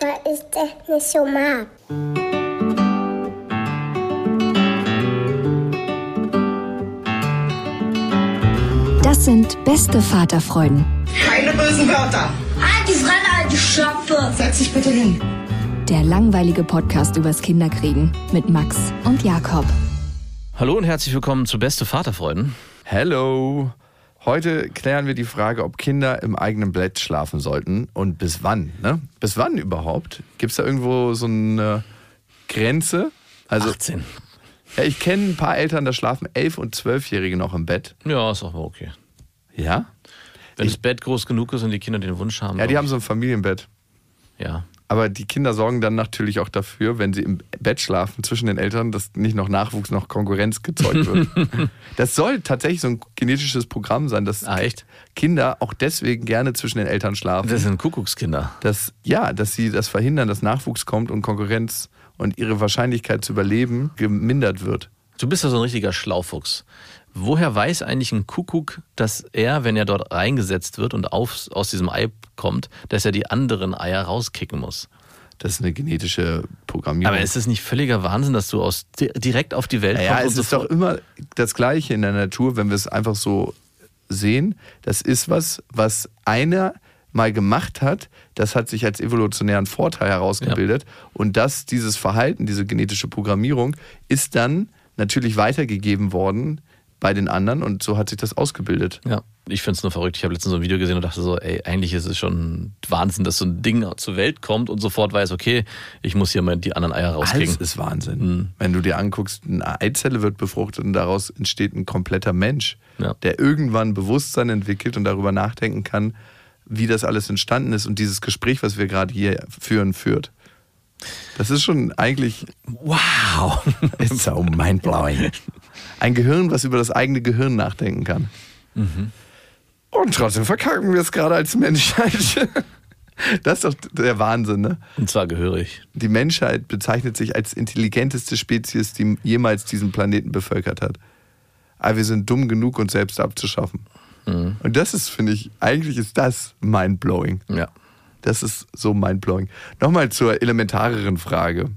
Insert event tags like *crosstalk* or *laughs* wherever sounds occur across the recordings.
Weil ich das nicht so mag. Das sind beste Vaterfreuden. Keine bösen Wörter. Halt die Fremde, alte Schöpfe. Setz dich bitte hin. Der langweilige Podcast übers Kinderkriegen mit Max und Jakob. Hallo und herzlich willkommen zu Beste Vaterfreuden. Hello. Heute klären wir die Frage, ob Kinder im eigenen Bett schlafen sollten und bis wann. Ne? Bis wann überhaupt? Gibt es da irgendwo so eine Grenze? Also, 18. Ja, ich kenne ein paar Eltern, da schlafen 11- und 12-Jährige noch im Bett. Ja, ist auch okay. Ja? Wenn ich, das Bett groß genug ist und die Kinder den Wunsch haben. Ja, die haben so ein Familienbett. Ja. Aber die Kinder sorgen dann natürlich auch dafür, wenn sie im Bett schlafen zwischen den Eltern, dass nicht noch Nachwuchs, noch Konkurrenz gezeugt wird. *laughs* das soll tatsächlich so ein genetisches Programm sein, dass ah, Kinder auch deswegen gerne zwischen den Eltern schlafen. Das sind Kuckuckskinder. Dass, ja, dass sie das verhindern, dass Nachwuchs kommt und Konkurrenz und ihre Wahrscheinlichkeit zu überleben gemindert wird. Du bist ja so ein richtiger Schlaufuchs. Woher weiß eigentlich ein Kuckuck, dass er, wenn er dort reingesetzt wird und auf, aus diesem Ei kommt, dass er die anderen Eier rauskicken muss? Das ist eine genetische Programmierung. Aber ist es nicht völliger Wahnsinn, dass du aus, direkt auf die Welt kommst? Ja, es ist doch immer das Gleiche in der Natur, wenn wir es einfach so sehen. Das ist was, was einer mal gemacht hat, das hat sich als evolutionären Vorteil herausgebildet. Ja. Und das, dieses Verhalten, diese genetische Programmierung, ist dann natürlich weitergegeben worden bei den anderen und so hat sich das ausgebildet. Ja, ich finde es nur verrückt. Ich habe letztens so ein Video gesehen und dachte so, ey, eigentlich ist es schon Wahnsinn, dass so ein Ding zur Welt kommt und sofort weiß, okay, ich muss hier mal die anderen Eier rauskriegen. Alles ist Wahnsinn. Mhm. Wenn du dir anguckst, eine Eizelle wird befruchtet und daraus entsteht ein kompletter Mensch, ja. der irgendwann Bewusstsein entwickelt und darüber nachdenken kann, wie das alles entstanden ist und dieses Gespräch, was wir gerade hier führen, führt. Das ist schon eigentlich. Wow! *laughs* It's so mindblowing. *laughs* Ein Gehirn, was über das eigene Gehirn nachdenken kann. Mhm. Und trotzdem verkacken wir es gerade als Menschheit. *laughs* Das ist doch der Wahnsinn, ne? Und zwar gehörig. Die Menschheit bezeichnet sich als intelligenteste Spezies, die jemals diesen Planeten bevölkert hat. Aber wir sind dumm genug, uns selbst abzuschaffen. Mhm. Und das ist, finde ich, eigentlich ist das mindblowing. Ja. Das ist so mindblowing. Nochmal zur elementareren Frage.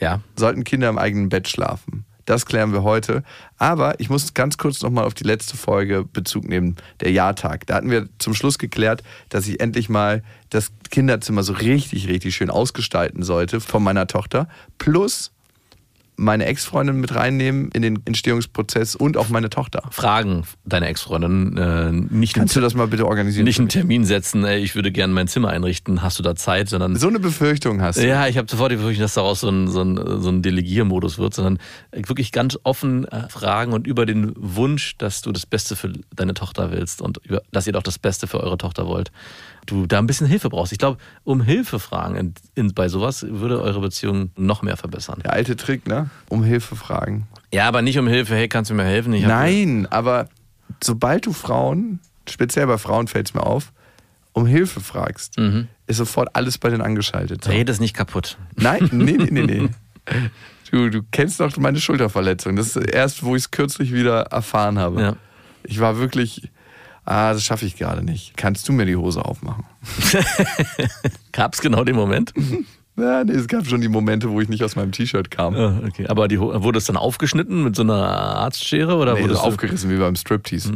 Ja. Sollten Kinder im eigenen Bett schlafen? Das klären wir heute. Aber ich muss ganz kurz nochmal auf die letzte Folge Bezug nehmen, der Jahrtag. Da hatten wir zum Schluss geklärt, dass ich endlich mal das Kinderzimmer so richtig, richtig schön ausgestalten sollte von meiner Tochter. Plus meine Ex-Freundin mit reinnehmen in den Entstehungsprozess und auch meine Tochter. Fragen deine Ex-Freundin. Äh, nicht Kannst du das mal bitte organisieren? Nicht einen Termin setzen, ey, ich würde gerne mein Zimmer einrichten, hast du da Zeit, sondern. So eine Befürchtung hast du. Ja, ich habe sofort die Befürchtung, dass daraus so ein, so ein, so ein Delegiermodus wird, sondern wirklich ganz offen äh, fragen und über den Wunsch, dass du das Beste für deine Tochter willst und über, dass ihr doch das Beste für eure Tochter wollt du da ein bisschen Hilfe brauchst. Ich glaube, um Hilfe fragen in, in, bei sowas würde eure Beziehung noch mehr verbessern. Der alte Trick, ne? Um Hilfe fragen. Ja, aber nicht um Hilfe, hey, kannst du mir helfen? Ich Nein, aber sobald du Frauen, speziell bei Frauen fällt es mir auf, um Hilfe fragst, mhm. ist sofort alles bei denen angeschaltet. So. Red es nicht kaputt. Nein, nee, nee, nee, nee. *laughs* Du, du kennst doch meine Schulterverletzung. Das ist erst, wo ich es kürzlich wieder erfahren habe. Ja. Ich war wirklich, ah, das schaffe ich gerade nicht. Kannst du mir die Hose aufmachen? *laughs* Gab es genau den Moment? *laughs* Ja, nee, es gab schon die Momente, wo ich nicht aus meinem T-Shirt kam. Ah, okay. Aber die, wurde es dann aufgeschnitten mit so einer Arztschere oder nee, wurde es aufgerissen wie beim Striptease.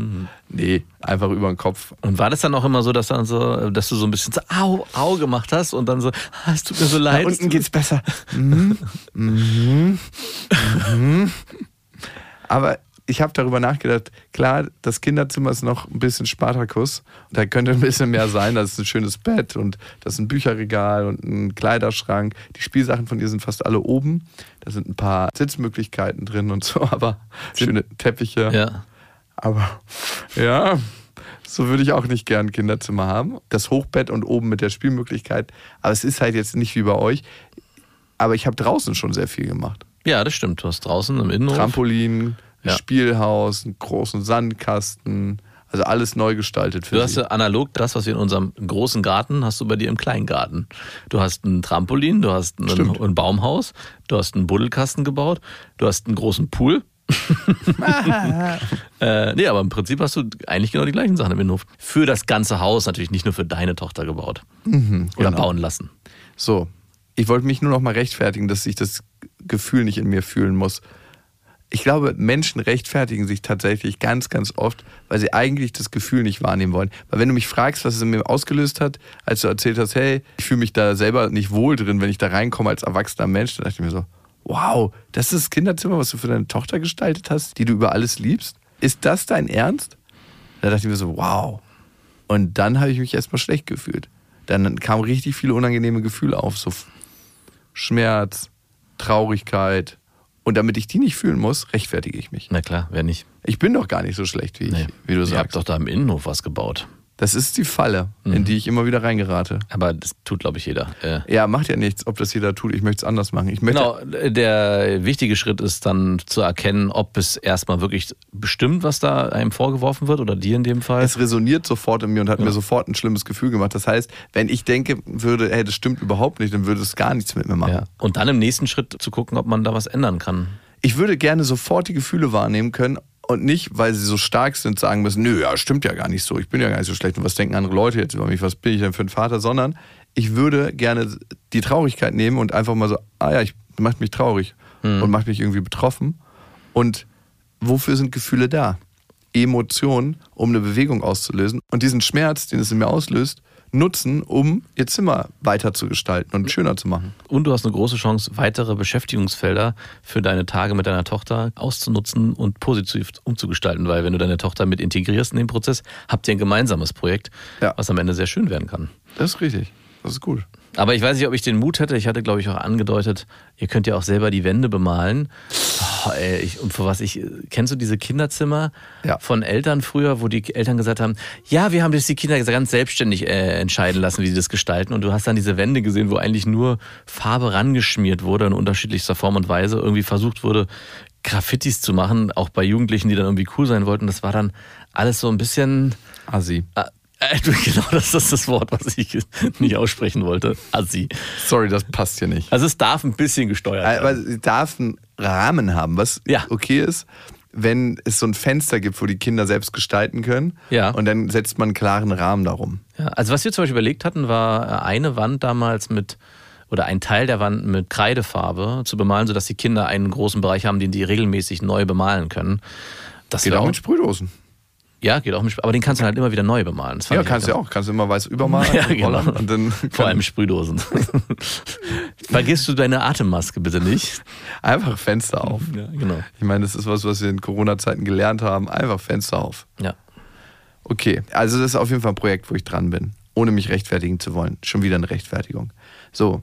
Nee, einfach über den Kopf. Und war das dann auch immer so, dass dann so, dass du so ein bisschen so au, au gemacht hast und dann so, *laughs* ah, es tut mir so leid. Da unten geht's besser. Mhm. *laughs* Mhm. Mhm. Aber ich habe darüber nachgedacht, klar, das Kinderzimmer ist noch ein bisschen Spartakus. Da könnte ein bisschen mehr sein. Da ist ein schönes Bett und das ist ein Bücherregal und ein Kleiderschrank. Die Spielsachen von dir sind fast alle oben. Da sind ein paar Sitzmöglichkeiten drin und so, *laughs* aber schöne Teppiche. Ja. Aber ja, so würde ich auch nicht gern ein Kinderzimmer haben. Das Hochbett und oben mit der Spielmöglichkeit. Aber es ist halt jetzt nicht wie bei euch. Aber ich habe draußen schon sehr viel gemacht. Ja, das stimmt. Du hast draußen im Innenhof. Trampolin, Ja. Spielhaus, einen großen Sandkasten. Also alles neu gestaltet für Du hast ja analog das, was wir in unserem großen Garten hast du bei dir im kleinen Garten. Du hast ein Trampolin, du hast ein, ein Baumhaus, du hast einen Buddelkasten gebaut, du hast einen großen Pool. *laughs* äh, nee, aber im Prinzip hast du eigentlich genau die gleichen Sachen im Innenhof. Für das ganze Haus, natürlich nicht nur für deine Tochter gebaut. Oder genau. bauen lassen. So, ich wollte mich nur noch mal rechtfertigen, dass ich das Gefühl nicht in mir fühlen muss. Ich glaube, Menschen rechtfertigen sich tatsächlich ganz, ganz oft, weil sie eigentlich das Gefühl nicht wahrnehmen wollen. Weil wenn du mich fragst, was es in mir ausgelöst hat, als du erzählt hast, hey, ich fühle mich da selber nicht wohl drin, wenn ich da reinkomme als erwachsener Mensch, dann dachte ich mir so, wow, das ist das Kinderzimmer, was du für deine Tochter gestaltet hast, die du über alles liebst? Ist das dein Ernst? Da dachte ich mir so, wow. Und dann habe ich mich erstmal schlecht gefühlt. Dann kamen richtig viele unangenehme Gefühle auf, so Schmerz, Traurigkeit. Und damit ich die nicht fühlen muss, rechtfertige ich mich. Na klar, wer nicht. Ich bin doch gar nicht so schlecht, wie, Nee. ich, wie du Ihr habt sagst. doch da im Innenhof was gebaut. Das ist die Falle, Mhm. in die ich immer wieder reingerate. Aber das tut, glaube ich, jeder. Äh, Ja, macht ja nichts, ob das jeder tut. Ich möchte es anders machen. Ich Genau, der wichtige Schritt ist dann zu erkennen, ob es erstmal wirklich bestimmt, was da einem vorgeworfen wird oder dir in dem Fall. es resoniert sofort in mir und hat mir sofort ein schlimmes Gefühl gemacht. Das heißt, wenn ich denke würde, hey, das stimmt überhaupt nicht, dann würde es gar nichts mit mir machen. ja. Und dann im nächsten Schritt zu gucken, ob man da was ändern kann. Ich würde gerne sofort die Gefühle wahrnehmen können und nicht, weil sie so stark sind, sagen müssen, nö, ja, stimmt ja gar nicht so, ich bin ja gar nicht so schlecht. Und was denken andere Leute jetzt über mich, was bin ich denn für ein Vater, sondern ich würde gerne die Traurigkeit nehmen und einfach mal so, ah ja, ich macht mich traurig und macht mich irgendwie betroffen. Und wofür sind Gefühle da? Emotionen, um eine Bewegung auszulösen. Und diesen Schmerz, den es in mir auslöst, nutzen, um ihr Zimmer weiter zu gestalten und schöner zu machen. Und du hast eine große Chance, weitere Beschäftigungsfelder für deine Tage mit deiner Tochter auszunutzen und positiv umzugestalten, weil wenn du deine Tochter mit integrierst in den Prozess, habt ihr ein gemeinsames Projekt, Ja. was am Ende sehr schön werden kann. Das ist richtig. Das ist gut. Aber ich weiß nicht, ob ich den Mut hätte. Ich hatte, glaube ich, auch angedeutet, ihr könnt ja auch selber die Wände bemalen. Oh, ey, ich, und für was ich, kennst du diese Kinderzimmer Ja. von Eltern früher, wo die Eltern gesagt haben, ja, wir haben das die Kinder ganz selbstständig äh, entscheiden lassen, wie sie das gestalten. Und du hast dann diese Wände gesehen, wo eigentlich nur Farbe rangeschmiert wurde in unterschiedlichster Form und Weise. Irgendwie versucht wurde, Graffitis zu machen, auch bei Jugendlichen, die dann irgendwie cool sein wollten. Das war dann alles so ein bisschen, Assi. Äh, *laughs* genau das ist das Wort, was ich *laughs* nicht aussprechen wollte. Assi. Sorry, das passt hier nicht. Also es darf ein bisschen gesteuert Aber werden. sie darf einen Rahmen haben, was Ja. okay ist, wenn es so ein Fenster gibt, wo die Kinder selbst gestalten können. Ja. Und dann setzt man einen klaren Rahmen darum. Ja, also was wir zum Beispiel überlegt hatten, war äh, eine Wand damals mit oder ein Teil der Wand mit Kreidefarbe zu bemalen, sodass die Kinder einen großen Bereich haben, den die regelmäßig neu bemalen können. Das Geht wär auch mit Sprühdosen. Ja, geht auch mit Sp- aber den kannst du halt immer wieder neu bemalen. Ja, kannst du ja auch. Kannst du immer weiß übermalen *laughs* Ja, und genau. und dann *laughs* Vor allem Sprühdosen. *laughs* Vergisst du deine Atemmaske bitte nicht. einfach Fenster auf. Ja, genau. Ich meine, das ist was, was wir in Corona-Zeiten gelernt haben. Einfach Fenster auf. Ja. Okay, also das ist auf jeden Fall ein Projekt, wo ich dran bin, ohne mich rechtfertigen zu wollen. Schon wieder eine Rechtfertigung. So.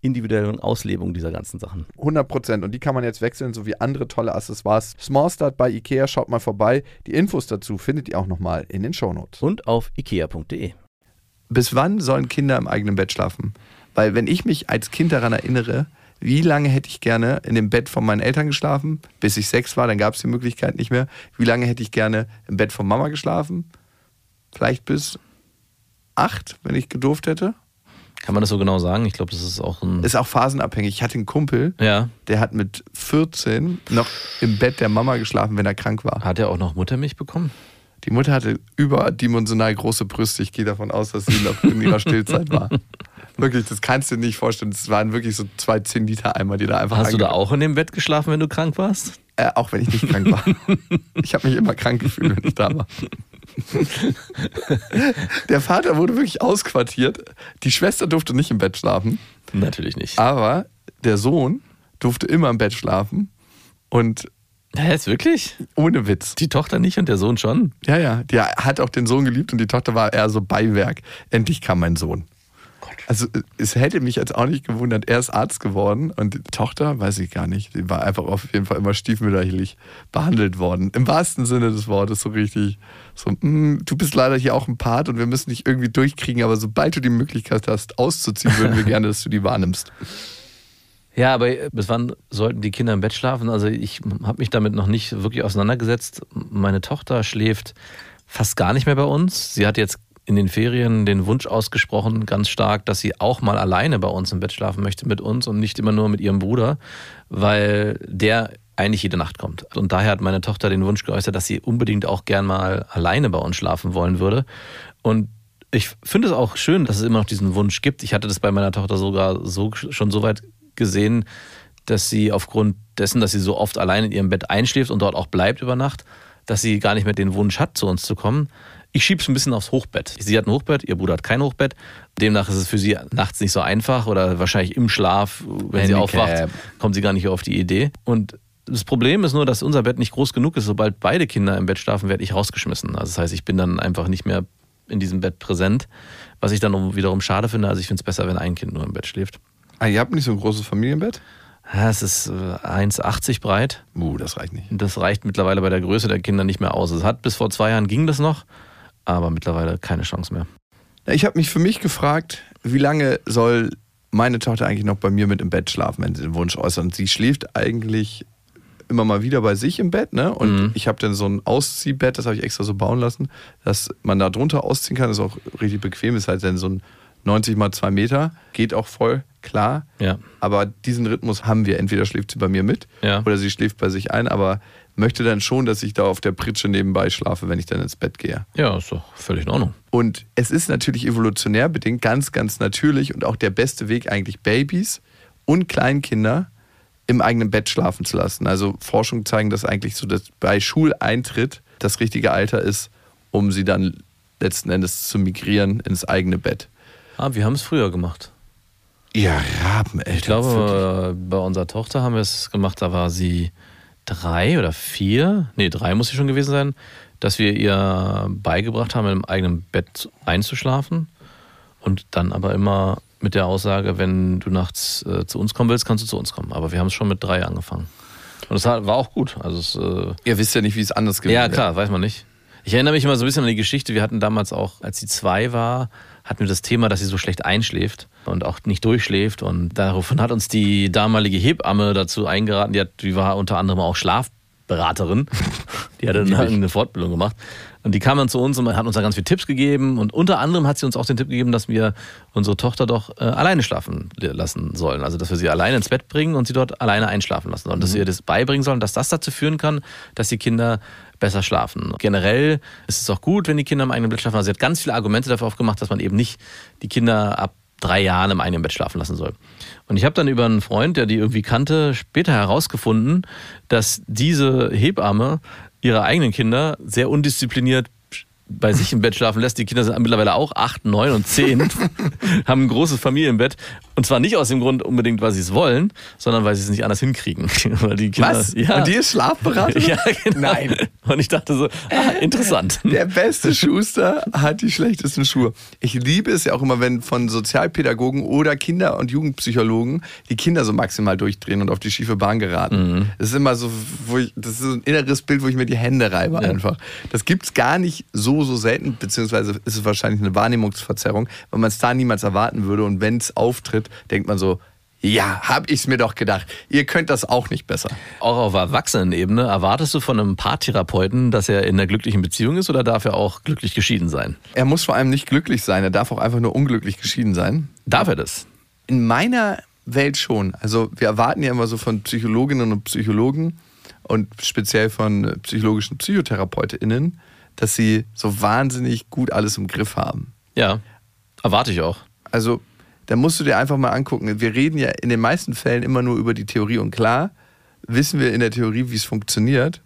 individuellen Auslebung dieser ganzen Sachen. 100 Prozent. Und die kann man jetzt wechseln, sowie andere tolle Accessoires. Small Start bei Ikea, schaut mal vorbei. Die Infos dazu findet ihr auch nochmal in den Shownotes. Und auf ikea.de. Bis wann sollen Kinder im eigenen Bett schlafen? Weil wenn ich mich als Kind daran erinnere, wie lange hätte ich gerne in dem Bett von meinen Eltern geschlafen, bis ich sechs war, dann gab es die Möglichkeit nicht mehr. Wie lange hätte ich gerne im Bett von Mama geschlafen? Vielleicht bis acht, wenn ich gedurft hätte. Kann man das so genau sagen? Ich glaube, das ist auch ein. Ist auch phasenabhängig. Ich hatte einen Kumpel, ja. der hat mit 14 noch im Bett der Mama geschlafen, wenn er krank war. Hat er auch noch Muttermilch bekommen? Die Mutter hatte überdimensional große Brüste. Ich gehe davon aus, dass sie noch in ihrer Stillzeit war. Wirklich, das kannst du dir nicht vorstellen. Das waren wirklich so zwei 10 Liter Eimer, die da einfach Hast du da auch in dem Bett geschlafen, wenn du krank warst? Äh, auch wenn ich nicht krank war. *laughs* Ich habe mich immer krank gefühlt, wenn ich da war. *laughs* Der Vater wurde wirklich ausquartiert. Die Schwester durfte nicht im Bett schlafen, Natürlich nicht. aber der Sohn durfte immer im Bett schlafen. Und Hä, ist wirklich? ohne Witz. Die Tochter nicht und der Sohn schon? Ja, ja. Der hat auch den Sohn geliebt und die Tochter war eher so Beiwerk. Endlich kam mein Sohn. Also es hätte mich jetzt auch nicht gewundert, er ist Arzt geworden und die Tochter, weiß ich gar nicht, die war einfach auf jeden Fall immer stiefmütterlich behandelt worden. Im wahrsten Sinne des Wortes, so richtig. So, "Mm, du bist leider hier auch ein Part und wir müssen dich irgendwie durchkriegen, aber sobald du die Möglichkeit hast, auszuziehen, würden wir gerne, dass du die wahrnimmst. Ja, aber bis wann sollten die Kinder im Bett schlafen? Also ich habe mich damit noch nicht wirklich auseinandergesetzt. Meine Tochter schläft fast gar nicht mehr bei uns. Sie hat jetzt in den Ferien den Wunsch ausgesprochen, ganz stark, dass sie auch mal alleine bei uns im Bett schlafen möchte mit uns und nicht immer nur mit ihrem Bruder, weil der eigentlich jede Nacht kommt. Und daher hat meine Tochter den Wunsch geäußert, dass sie unbedingt auch gern mal alleine bei uns schlafen wollen würde. Und ich finde es auch schön, dass es immer noch diesen Wunsch gibt. Ich hatte das bei meiner Tochter sogar so, schon so weit gesehen, dass sie aufgrund dessen, dass sie so oft allein in ihrem Bett einschläft und dort auch bleibt über Nacht, dass sie gar nicht mehr den Wunsch hat, zu uns zu kommen. Ich schiebe es ein bisschen aufs Hochbett. Sie hat ein Hochbett, ihr Bruder hat kein Hochbett. Demnach ist es für sie nachts nicht so einfach oder wahrscheinlich im Schlaf, wenn sie Handicap. aufwacht, kommt sie gar nicht auf die Idee. Und das Problem ist nur, dass unser Bett nicht groß genug ist. Sobald beide Kinder im Bett schlafen, werde ich rausgeschmissen. Also das heißt, ich bin dann einfach nicht mehr in diesem Bett präsent, was ich dann wiederum schade finde. Also ich finde es besser, wenn ein Kind nur im Bett schläft. Ah, ihr habt nicht so ein großes Familienbett? Ja, es ist äh, 1,80 breit. Uh, das reicht nicht. Das reicht mittlerweile bei der Größe der Kinder nicht mehr aus. Es hat bis vor zwei Jahren ging das noch, aber mittlerweile keine Chance mehr. Ich habe mich für mich gefragt, wie lange soll meine Tochter eigentlich noch bei mir mit im Bett schlafen, wenn sie den Wunsch äußert. Und sie schläft eigentlich immer mal wieder bei sich im Bett, ne? Und Mhm. ich habe dann so ein Ausziehbett, das habe ich extra so bauen lassen, dass man da drunter ausziehen kann. ist auch richtig bequem, ist halt dann so ein 90 mal 2 Meter, geht auch voll, klar. Ja. Aber diesen Rhythmus haben wir. Entweder schläft sie bei mir mit Ja. oder sie schläft bei sich ein, aber möchte dann schon, dass ich da auf der Pritsche nebenbei schlafe, wenn ich dann ins Bett gehe. Ja, ist doch völlig in Ordnung. Und es ist natürlich evolutionär bedingt ganz, ganz natürlich und auch der beste Weg eigentlich Babys und Kleinkinder im eigenen Bett schlafen zu lassen. Also Forschungen zeigen, dass eigentlich so, dass bei Schuleintritt das richtige Alter ist, um sie dann letzten Endes zu migrieren ins eigene Bett. Ah, wir haben es früher gemacht. Ja, Rabeneltern. Ich glaube, bei unserer Tochter haben wir es gemacht, da war sie drei oder vier, nee, drei muss sie schon gewesen sein, dass wir ihr beigebracht haben, im eigenen Bett einzuschlafen und dann aber immer mit der Aussage, wenn du nachts äh, zu uns kommen willst, kannst du zu uns kommen. Aber wir haben es schon mit drei angefangen. Und das war auch gut. Also es, äh, Ihr wisst ja nicht, wie es anders gewesen ja, wäre. klar, weiß man nicht. Ich erinnere mich immer so ein bisschen an die Geschichte. Wir hatten damals auch, als sie zwei war, hatten wir das Thema, dass sie so schlecht einschläft und auch nicht durchschläft. Und daraufhin hat uns die damalige Hebamme dazu eingeraten, die, hat, die war unter anderem auch Schlafberaterin. Die hatte dann eine Fortbildung gemacht. Und die kam dann zu uns und hat uns da ganz viele Tipps gegeben. Und unter anderem hat sie uns auch den Tipp gegeben, dass wir unsere Tochter doch äh, alleine schlafen lassen sollen. Also, dass wir sie alleine ins Bett bringen und sie dort alleine einschlafen lassen sollen. Dass wir ihr das beibringen sollen, dass das dazu führen kann, dass die Kinder besser schlafen. Generell ist es auch gut, wenn die Kinder im eigenen Bett schlafen. Also sie hat ganz viele Argumente dafür aufgemacht, dass man eben nicht die Kinder ab drei Jahren im eigenen Bett schlafen lassen soll. Und ich habe dann über einen Freund, der die irgendwie kannte, später herausgefunden, dass diese Hebamme ihre eigenen Kinder sehr undiszipliniert bei sich im Bett schlafen lässt. Die Kinder sind mittlerweile auch acht, neun und zehn, *laughs* haben ein großes Familienbett. Und zwar nicht aus dem Grund unbedingt, weil sie es wollen, sondern weil sie es nicht anders hinkriegen. *laughs* weil die Kinder, Was? Ja. Und die ist Schlafberaterin? *laughs* ja, genau. Nein. Und ich dachte so, ah, interessant. *laughs* Der beste Schuster hat die schlechtesten Schuhe. Ich liebe es ja auch immer, wenn von Sozialpädagogen oder Kinder- und Jugendpsychologen die Kinder so maximal durchdrehen und auf die schiefe Bahn geraten. Das ist immer so, wo ich, das ist so ein inneres Bild, wo ich mir die Hände reibe einfach. Das gibt's gar nicht so, so selten, beziehungsweise ist es wahrscheinlich eine Wahrnehmungsverzerrung, weil man es da niemals erwarten würde. Und wenn es auftritt, denkt man so, ja, hab ich's mir doch gedacht. Ihr könnt das auch nicht besser. Auch auf Erwachsenenebene, erwartest du von einem Paartherapeuten, dass er in einer glücklichen Beziehung ist oder darf er auch glücklich geschieden sein? Er muss vor allem nicht glücklich sein, er darf auch einfach nur unglücklich geschieden sein. Darf er das? In meiner Welt schon. Also wir erwarten ja immer so von Psychologinnen und Psychologen und speziell von psychologischen PsychotherapeutInnen, dass sie so wahnsinnig gut alles im Griff haben. Ja, erwarte ich auch. Also da musst du dir einfach mal angucken. Wir reden ja in den meisten Fällen immer nur über die Theorie und klar wissen wir in der Theorie, wie es funktioniert.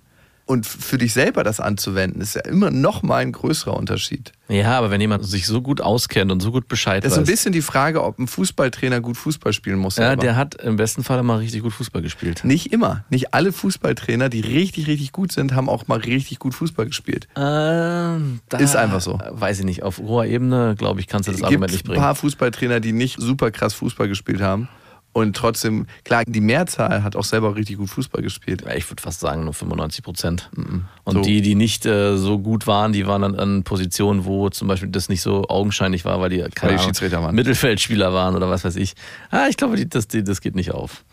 Und für dich selber das anzuwenden, ist ja immer noch mal ein größerer Unterschied. Ja, aber wenn jemand sich so gut auskennt und so gut Bescheid Das ist ein weiß. bisschen die Frage, ob ein Fußballtrainer gut Fußball spielen muss. ja, selber. der hat im besten Fall mal richtig gut Fußball gespielt. Nicht immer. Nicht alle Fußballtrainer, die richtig, richtig gut sind, haben auch mal richtig gut Fußball gespielt. Ähm, Ist einfach so. Weiß ich nicht. Auf hoher Ebene, glaube ich, kannst du das Es Argument gibt nicht ein bringen. paar Fußballtrainer, die nicht super krass Fußball gespielt haben. Und trotzdem, klar, die Mehrzahl hat auch selber richtig gut Fußball gespielt. Ja, Ich würde fast sagen, nur 95 Prozent. Und So. die, die nicht äh, so gut waren, die waren dann an Positionen, wo zum Beispiel das nicht so augenscheinlich war, weil die, keine die Ahnung, waren. Mittelfeldspieler waren oder was weiß ich. Ah, ich glaube, die, das, die, das geht nicht auf.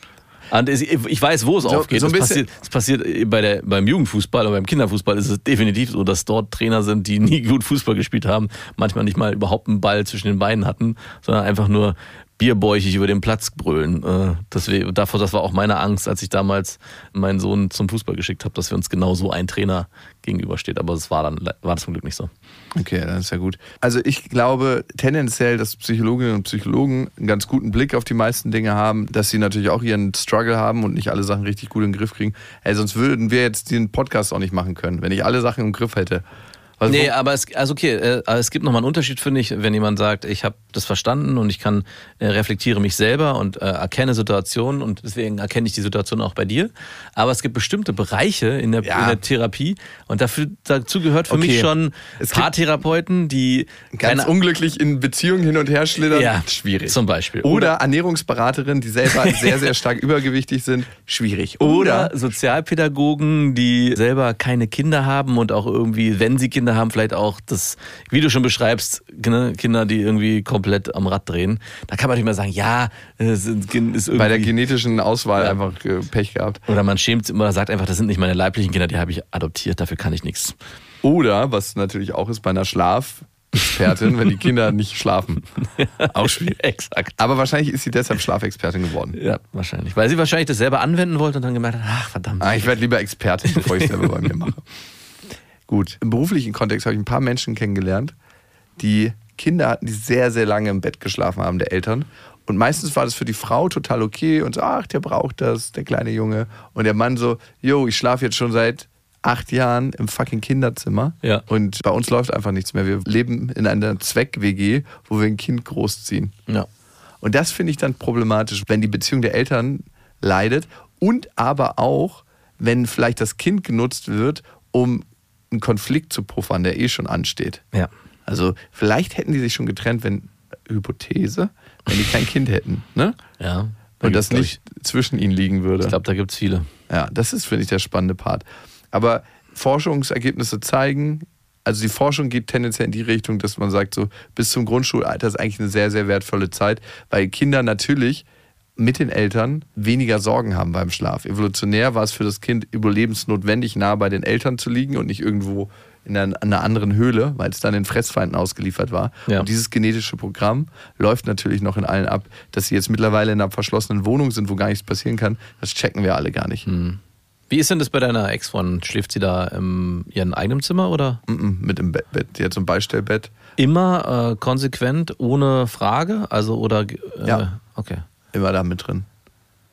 Und ich weiß, wo es aufgeht. so das, passiert, das passiert bei der, beim Jugendfußball und beim Kinderfußball ist es definitiv so, dass dort Trainer sind, die nie *laughs* gut Fußball gespielt haben, manchmal nicht mal überhaupt einen Ball zwischen den Beinen hatten, sondern einfach nur bierbäuchig über den Platz brüllen. Äh, davor, das war auch meine Angst, als ich damals meinen Sohn zum Fußball geschickt habe, dass wir uns genau so ein Trainer gegenübersteht. Aber es war dann war das zum Glück nicht so. Okay, dann ist ja gut. Also ich glaube tendenziell, dass Psychologinnen und Psychologen einen ganz guten Blick auf die meisten Dinge haben, dass sie natürlich auch ihren Struggle haben und nicht alle Sachen richtig gut in den Griff kriegen. Ey, sonst würden wir jetzt den Podcast auch nicht machen können, wenn ich alle Sachen im Griff hätte. Also, Nee, aber es, also okay, äh, es gibt nochmal einen Unterschied, finde ich, wenn jemand sagt, ich habe das verstanden und ich kann äh, reflektiere mich selber und äh, erkenne Situationen und deswegen erkenne ich die Situation auch bei dir. Aber es gibt bestimmte Bereiche in der, Ja. in der Therapie und dafür, dazu gehört für Okay. mich schon Es Paartherapeuten, die ganz unglücklich in Beziehungen hin und her schlittern, ja, schwierig. Zum Beispiel. Oder Ernährungsberaterinnen, die selber *laughs* sehr, sehr stark übergewichtig sind, schwierig. Oder Sozialpädagogen, die selber keine Kinder haben und auch irgendwie, wenn sie Kinder haben, vielleicht auch das, wie du schon beschreibst, ne, Kinder, die irgendwie komplett am Rad drehen. Da kann man nicht mehr sagen, ja, es sind- ist irgendwie. bei der genetischen Auswahl Ja. einfach äh, Pech gehabt. oder man schämt oder sagt einfach, das sind nicht meine leiblichen Kinder, die habe ich adoptiert, dafür kann ich nichts. Oder, was natürlich auch ist bei einer Schlafexpertin, wenn die Kinder nicht schlafen. *laughs* Auch schwierig. Exakt. Aber wahrscheinlich ist sie deshalb Schlafexpertin geworden. Ja, wahrscheinlich. Weil sie wahrscheinlich das selber anwenden wollte und dann gemerkt hat, ach verdammt. Ah, ich werde lieber Expertin, bevor ich selber bei mir mache. *laughs* Gut, im beruflichen Kontext habe ich ein paar Menschen kennengelernt, die Kinder hatten, die sehr, sehr lange im Bett geschlafen haben, der Eltern. Und meistens war das für die Frau total okay und so, ach, der braucht das, der kleine Junge. Und der Mann so, yo, ich schlafe jetzt schon seit acht Jahren im fucking Kinderzimmer. Ja. Und bei uns läuft einfach nichts mehr. Wir leben in einer Zweck-WG, wo wir ein Kind großziehen. Ja. Und das finde ich dann problematisch, wenn die Beziehung der Eltern leidet und aber auch, wenn vielleicht das Kind genutzt wird, um einen Konflikt zu puffern, der eh schon ansteht. Ja. Also vielleicht hätten die sich schon getrennt, wenn, Hypothese, wenn die kein Kind hätten. Ne? Ja. Und das nicht zwischen ihnen liegen würde. Ich, ich glaube, da gibt es viele. Ja, das ist, finde ich, der spannende Part. Aber Forschungsergebnisse zeigen, also die Forschung geht tendenziell in die Richtung, dass man sagt, so bis zum Grundschulalter ist eigentlich eine sehr, sehr wertvolle Zeit, weil Kinder natürlich mit den Eltern weniger Sorgen haben beim Schlaf. Evolutionär war es für das Kind überlebensnotwendig, nah bei den Eltern zu liegen und nicht irgendwo in einer, anderen Höhle, weil es dann den Fressfeinden ausgeliefert war. Ja. Und dieses genetische Programm läuft natürlich noch in allen ab, dass sie jetzt mittlerweile in einer verschlossenen Wohnung sind, wo gar nichts passieren kann. Das checken wir alle gar nicht. Wie ist denn das bei deiner Ex-Freundin? Schläft sie da in ihrem eigenen Zimmer oder? Mhm, mit dem Bett, Bett. Die hat so ein Beistellbett. Immer äh, konsequent, ohne Frage? Also, oder. Äh, Ja. Okay. Immer da mit drin.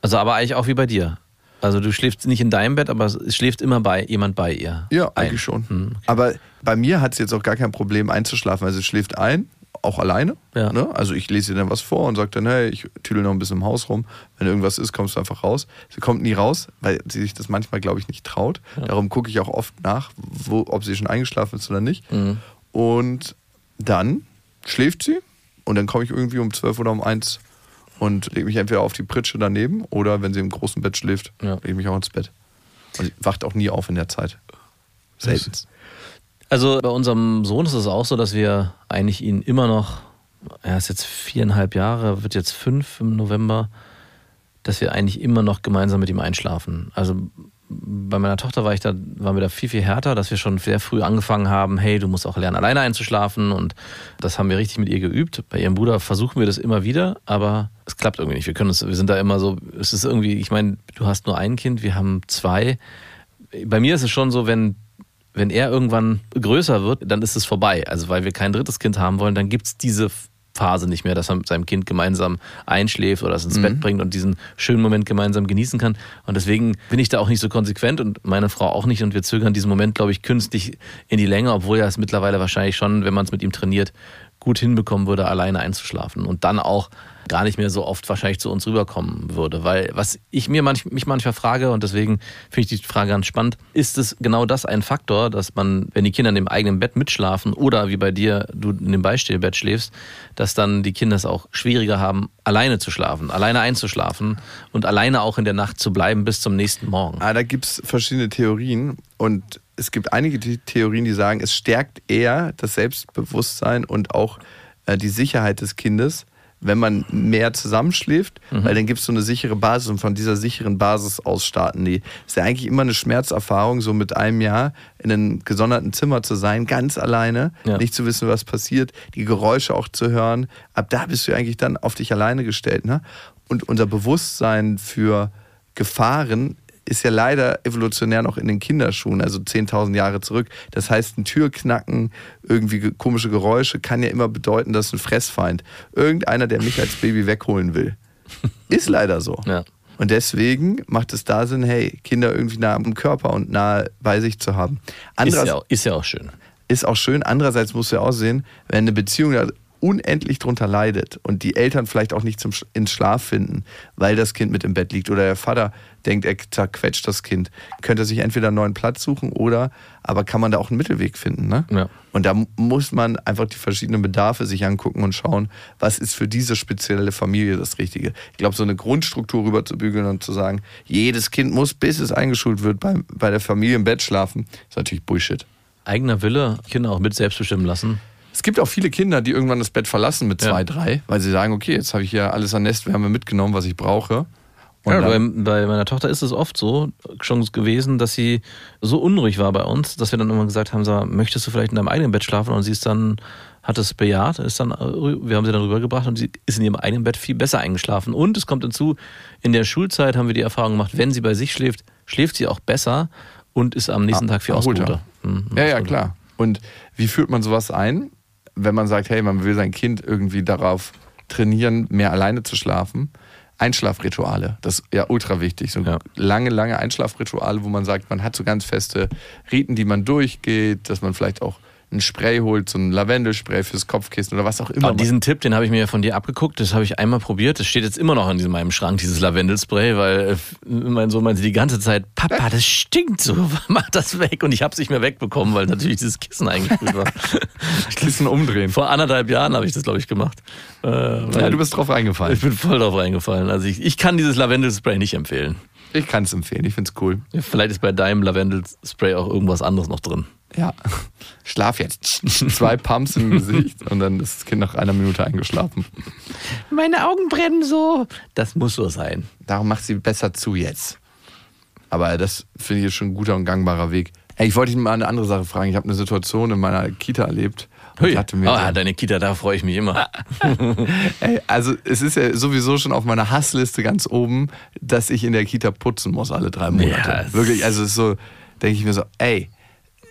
Also, aber eigentlich auch wie bei dir. Also du schläfst nicht in deinem Bett, aber es schläft immer bei jemand bei ihr. Ja, ein. eigentlich schon. Hm, okay. Aber bei mir hat es jetzt auch gar kein Problem einzuschlafen. Also sie schläft ein, auch alleine. Ja. Ne? Also ich lese ihr dann was vor und sage dann, hey, ich tüdel noch ein bisschen im Haus rum. Wenn irgendwas ist, kommst du einfach raus. Sie kommt nie raus, weil sie sich das manchmal, glaube ich, nicht traut. Darum gucke ich auch oft nach, wo, ob sie schon eingeschlafen ist oder nicht. Mhm. Und dann schläft sie und dann komme ich irgendwie um 12 oder um 1 und lege mich entweder auf die Pritsche daneben oder wenn sie im großen Bett schläft, Ja. lege ich mich auch ins Bett. Und sie wacht auch nie auf in der Zeit. Selten. Also bei unserem Sohn ist es auch so, dass wir eigentlich ihn immer noch, er ist jetzt viereinhalb Jahre, wird jetzt fünf im November, dass wir eigentlich immer noch gemeinsam mit ihm einschlafen. Also bei meiner Tochter war ich da, waren wir da viel, viel härter, dass wir schon sehr früh angefangen haben, hey, du musst auch lernen, alleine einzuschlafen. Und das haben wir richtig mit ihr geübt. Bei ihrem Bruder versuchen wir das immer wieder, aber es klappt irgendwie nicht. Wir können es, wir sind da immer so, es ist irgendwie, ich meine, du hast nur ein Kind, wir haben zwei. Bei mir ist es schon so, wenn wenn er irgendwann größer wird, dann ist es vorbei. Also weil wir kein drittes Kind haben wollen, dann gibt es diese Phase nicht mehr, dass man mit seinem Kind gemeinsam einschläft oder es ins Bett bringt und diesen schönen Moment gemeinsam genießen kann. Und deswegen bin ich da auch nicht so konsequent und meine Frau auch nicht. Und wir zögern diesen Moment, glaube ich, künstlich in die Länge, obwohl er es mittlerweile wahrscheinlich schon, wenn man es mit ihm trainiert, gut hinbekommen würde, alleine einzuschlafen. Und dann auch gar nicht mehr so oft wahrscheinlich zu uns rüberkommen würde. Weil was ich mir manch, mich manchmal frage, und deswegen finde ich die Frage ganz spannend, ist es genau das ein Faktor, dass man, wenn die Kinder in dem eigenen Bett mitschlafen oder wie bei dir, du in dem Beistellbett schläfst, dass dann die Kinder es auch schwieriger haben, alleine zu schlafen, alleine einzuschlafen und alleine auch in der Nacht zu bleiben bis zum nächsten Morgen. Ah, da gibt es verschiedene Theorien und es gibt einige The- Theorien, die sagen, es stärkt eher das Selbstbewusstsein und auch äh, die Sicherheit des Kindes, wenn man mehr zusammenschläft, weil dann gibt es so eine sichere Basis und von dieser sicheren Basis aus starten die. Ist ja eigentlich immer eine Schmerzerfahrung, so mit einem Jahr in einem gesonderten Zimmer zu sein, ganz alleine, Ja. nicht zu wissen, was passiert, die Geräusche auch zu hören. Ab da bist du eigentlich dann auf dich alleine gestellt. Ne? Und unser Bewusstsein für Gefahren ist ja leider evolutionär noch in den Kinderschuhen, also 10.000 Jahre zurück. Das heißt, ein Türknacken, irgendwie ge- komische Geräusche kann ja immer bedeuten, dass ein Fressfeind, irgendeiner, der mich als Baby wegholen will. *laughs* Ist leider so. Ja. Und deswegen macht es da Sinn, hey, Kinder irgendwie nah am Körper und nah bei sich zu haben. Ist ja, auch, ist ja auch schön. ist auch schön. Andererseits musst du ja auch sehen, wenn eine Beziehung unendlich drunter leidet und die Eltern vielleicht auch nicht zum ins Schlaf finden, weil das Kind mit im Bett liegt oder der Vater denkt, er zerquetscht das Kind, könnte er sich entweder einen neuen Platz suchen oder, aber kann man da auch einen Mittelweg finden. Ne? Ja. Und da mu- muss man einfach die verschiedenen Bedarfe sich angucken und schauen, was ist für diese spezielle Familie das Richtige. Ich glaube, so eine Grundstruktur rüberzubügeln und zu sagen, jedes Kind muss, bis es eingeschult wird, bei, bei der Familie im Bett schlafen, ist natürlich Bullshit. Eigener Wille, Kinder auch mit selbstbestimmen lassen. Es gibt auch viele Kinder, die irgendwann das Bett verlassen mit Ja. zwei, drei, weil sie sagen, okay, jetzt habe ich ja alles an Nestwärme mitgenommen, was ich brauche. Und Ja, bei, bei meiner Tochter ist es oft so schon gewesen, dass sie so unruhig war bei uns, dass wir dann immer gesagt haben, sag, möchtest du vielleicht in deinem eigenen Bett schlafen? Und sie ist dann, hat es bejaht, ist dann, wir haben sie dann rübergebracht und sie ist in ihrem eigenen Bett viel besser eingeschlafen. Und es kommt hinzu, in der Schulzeit haben wir die Erfahrung gemacht, wenn sie bei sich schläft, schläft sie auch besser und ist am nächsten Ah, Tag viel ausgeruhter. Mhm, ja, ja, klar. Und wie führt man sowas ein, wenn man sagt, hey, man will sein Kind irgendwie darauf trainieren, mehr alleine zu schlafen? Einschlafrituale, das ist ja ultra wichtig. So Ja. lange, lange Einschlafrituale, wo man sagt, man hat so ganz feste Riten, die man durchgeht, dass man vielleicht auch ein Spray holt, so ein Lavendelspray fürs Kopfkissen oder was auch immer. Aber diesen Tipp, den habe ich mir ja von dir abgeguckt, das habe ich einmal probiert. Das steht jetzt immer noch in diesem, meinem Schrank, dieses Lavendelspray, weil äh, mein Sohn meinte die ganze Zeit, Papa, das stinkt so, *laughs* mach das weg. Und ich habe es nicht mehr wegbekommen, weil natürlich dieses Kissen eingesprüht war. *laughs* Kissen umdrehen. Vor anderthalb Jahren habe ich das, glaube ich, gemacht. Äh, Ja, du bist drauf reingefallen. ich bin voll drauf reingefallen. Also ich, ich kann dieses Lavendelspray nicht empfehlen. Ich kann es empfehlen, ich finde es cool. Vielleicht ist bei deinem Lavendelspray auch irgendwas anderes noch drin. Ja. *laughs* Schlaf jetzt. *laughs* Zwei Pumps im Gesicht und dann ist das Kind nach einer Minute eingeschlafen. Meine Augen brennen so. Das muss so sein. Darum macht sie besser zu jetzt. Aber das finde ich schon ein guter und gangbarer Weg. Hey, ich wollte dich mal eine andere Sache fragen. Ich habe eine Situation in meiner Kita erlebt. und Hui. hatte mir Ah, so- deine Kita, da freue ich mich immer. *laughs* Ey, also es ist ja sowieso schon auf meiner Hassliste ganz oben, dass ich in der Kita putzen muss alle drei Monate. Ja, es- Wirklich, also es ist so, denke ich mir so, ey,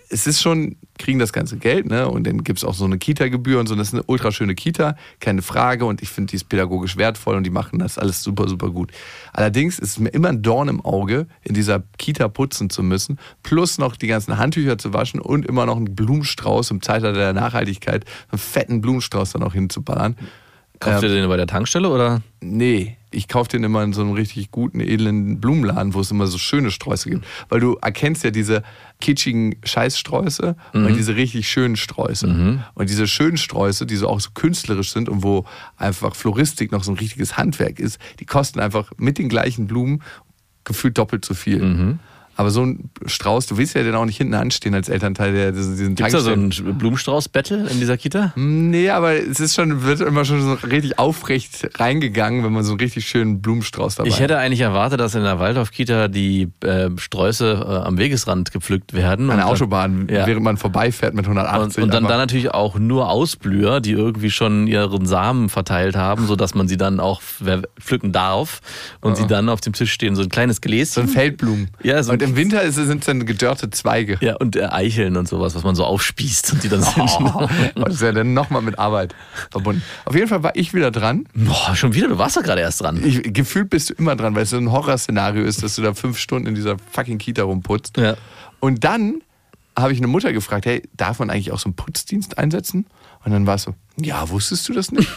es ist schon, kriegen das ganze Geld, ne? Und dann gibt es auch so eine Kita-Gebühr und so. Das ist eine ultra schöne Kita, keine Frage. Und ich finde, die ist pädagogisch wertvoll und die machen das alles super, super gut. Allerdings ist es mir immer ein Dorn im Auge, in dieser Kita putzen zu müssen, plus noch die ganzen Handtücher zu waschen und immer noch einen Blumenstrauß im Zeitalter der Nachhaltigkeit, einen fetten Blumenstrauß dann noch hinzuballern. Kauft ihr den bei der Tankstelle oder? Nee, ich kaufe den immer in so einem richtig guten, edlen Blumenladen, wo es immer so schöne Sträuße gibt. Weil du erkennst ja diese kitschigen Scheißsträuße und diese richtig schönen Sträuße. Und diese schönen Sträuße, die so auch so künstlerisch sind und wo einfach Floristik noch so ein richtiges Handwerk ist, die kosten einfach mit den gleichen Blumen gefühlt doppelt so viel. Aber so ein Strauß, du willst ja dann auch nicht hinten anstehen als Elternteil, der diesen Gibt es da so ein Blumenstrauß-Battle in dieser Kita? Nee, aber es ist schon, wird immer schon so richtig aufrecht reingegangen, wenn man so einen richtig schönen Blumenstrauß dabei Ich hätte eigentlich erwartet, dass in der Waldorf-Kita die äh, Sträuße äh, am Wegesrand gepflückt werden. an der Autobahn, Ja. während man vorbeifährt mit 180. Und, und dann, dann natürlich auch nur Ausblüher, die irgendwie schon ihren Samen verteilt haben, sodass man sie dann auch pflücken darf und sie dann auf dem Tisch stehen, so ein kleines so Gläschen. ein Feldblumen. Ja, so ein- im Winter sind es dann gedörrte Zweige. ja, und äh, Eicheln und sowas, was man so aufspießt und die dann sind. Oh, das ist ja dann nochmal mit Arbeit verbunden. Auf jeden Fall war ich wieder dran. Boah, schon wieder, du warst doch gerade erst dran. Ich, gefühlt bist du immer dran, weil es so ein Horrorszenario ist, dass du da fünf Stunden in dieser fucking Kita rumputzt. Ja. Und dann habe ich eine Mutter gefragt, hey, darf man eigentlich auch so einen Putzdienst einsetzen? Und dann war es so, ja, wusstest du das nicht?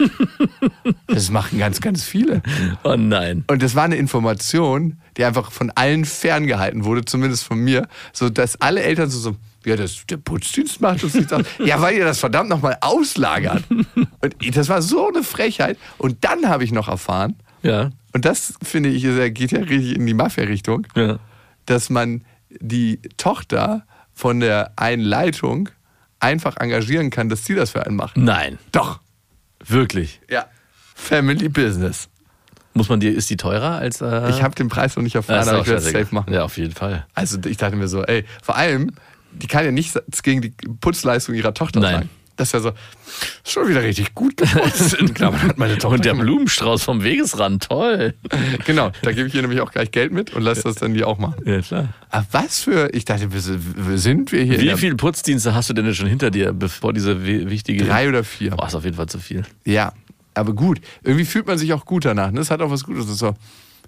*laughs* das machen ganz, ganz viele. Oh nein. Und das war eine Information, die einfach von allen ferngehalten wurde, zumindest von mir, so dass alle Eltern so, so ja, das, der Putzdienst macht uns nichts aus. *laughs* ja, weil ihr das verdammt nochmal auslagert. Und das war so eine Frechheit. Und dann habe ich noch erfahren, Ja. und das finde ich, geht ja richtig in die Mafia-Richtung, ja. dass man die Tochter von der einen Leitung einfach engagieren kann, dass sie das für einen macht. Nein. Doch. Wirklich. Ja. Family Business. Muss man dir, ist die teurer als. Äh, Ich habe den Preis noch nicht erfahren, aber ich werde es safe machen. Ja, auf jeden Fall. Also ich dachte mir so, ey, vor allem, die kann ja nichts gegen die Putzleistung ihrer Tochter Nein. sagen. Das ist ja so, schon wieder richtig gut. *laughs* In Klammern hat meine Tochter Und der. Blumenstrauß vom Wegesrand, toll. Genau, da gebe ich ihr nämlich auch gleich Geld mit und lasse das dann die auch machen. Ja, klar. Aber was für, ich dachte, wir sind- wir sind hier Wie viele Putzdienste hast du denn schon hinter dir, bevor diese wi- wichtige. Drei oder vier. Boah, ist auf jeden Fall zu viel. Ja, aber gut. Irgendwie fühlt man sich auch gut danach. Ne? Es hat auch was Gutes. Das ist so,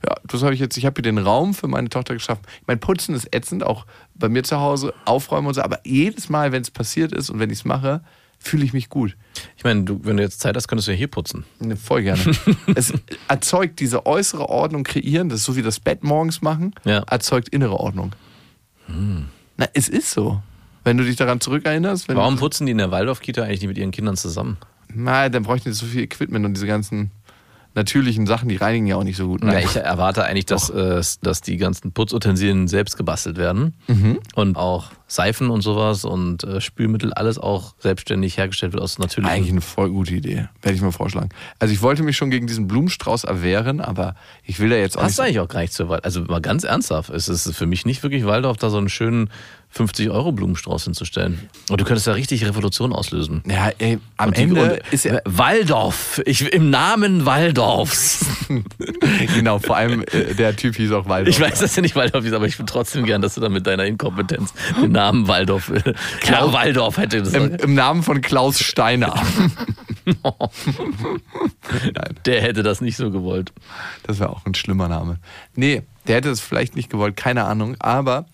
ja, das habe ich jetzt, ich habe hier den Raum für meine Tochter geschaffen. Mein Putzen ist ätzend, auch bei mir zu Hause, aufräumen und so. Aber jedes Mal, wenn es passiert ist und wenn ich es mache, fühle ich mich gut. Ich meine, du, wenn du jetzt Zeit hast, könntest du ja hier putzen. Ne, Voll gerne. *laughs* es erzeugt diese äußere Ordnung kreieren, das ist so wie das Bett morgens machen, Ja. erzeugt innere Ordnung. Na, es ist so. Wenn du dich daran zurückerinnerst, wenn Warum putzen die in der Waldorf-Kita eigentlich nicht mit ihren Kindern zusammen? Na, dann bräuchten die so viel Equipment und diese ganzen natürlichen Sachen, die reinigen ja auch nicht so gut. Ja, ich erwarte eigentlich, dass, äh, dass die ganzen Putzutensilien selbst gebastelt werden Mhm. und auch Seifen und sowas und äh, Spülmittel, alles auch selbstständig hergestellt wird aus natürlichen. Eigentlich eine voll gute Idee. Werde ich mal vorschlagen. Also ich wollte mich schon gegen diesen Blumenstrauß erwehren, aber ich will da jetzt auch Hast du nicht. eigentlich auch gar nicht zur Wald. Also mal ganz ernsthaft, es ist für mich nicht wirklich Waldorf, da so einen schönen 50-Euro-Blumenstrauß hinzustellen. Und du könntest da richtig Revolution auslösen. Ja, ey, am Und Ende und, ist ja Waldorf, ich, im Namen Waldorfs. *laughs* genau, vor allem äh, der Typ hieß auch Waldorf. Ich weiß, dass er nicht Waldorf ist, aber ich würde trotzdem gern, dass du da mit deiner Inkompetenz den Namen Waldorf, äh, klar, Waldorf hätte das. Im, Im Namen von Klaus Steiner. *laughs* Der hätte das nicht so gewollt. Das wäre auch ein schlimmer Name. Nee, der hätte es vielleicht nicht gewollt, keine Ahnung. Aber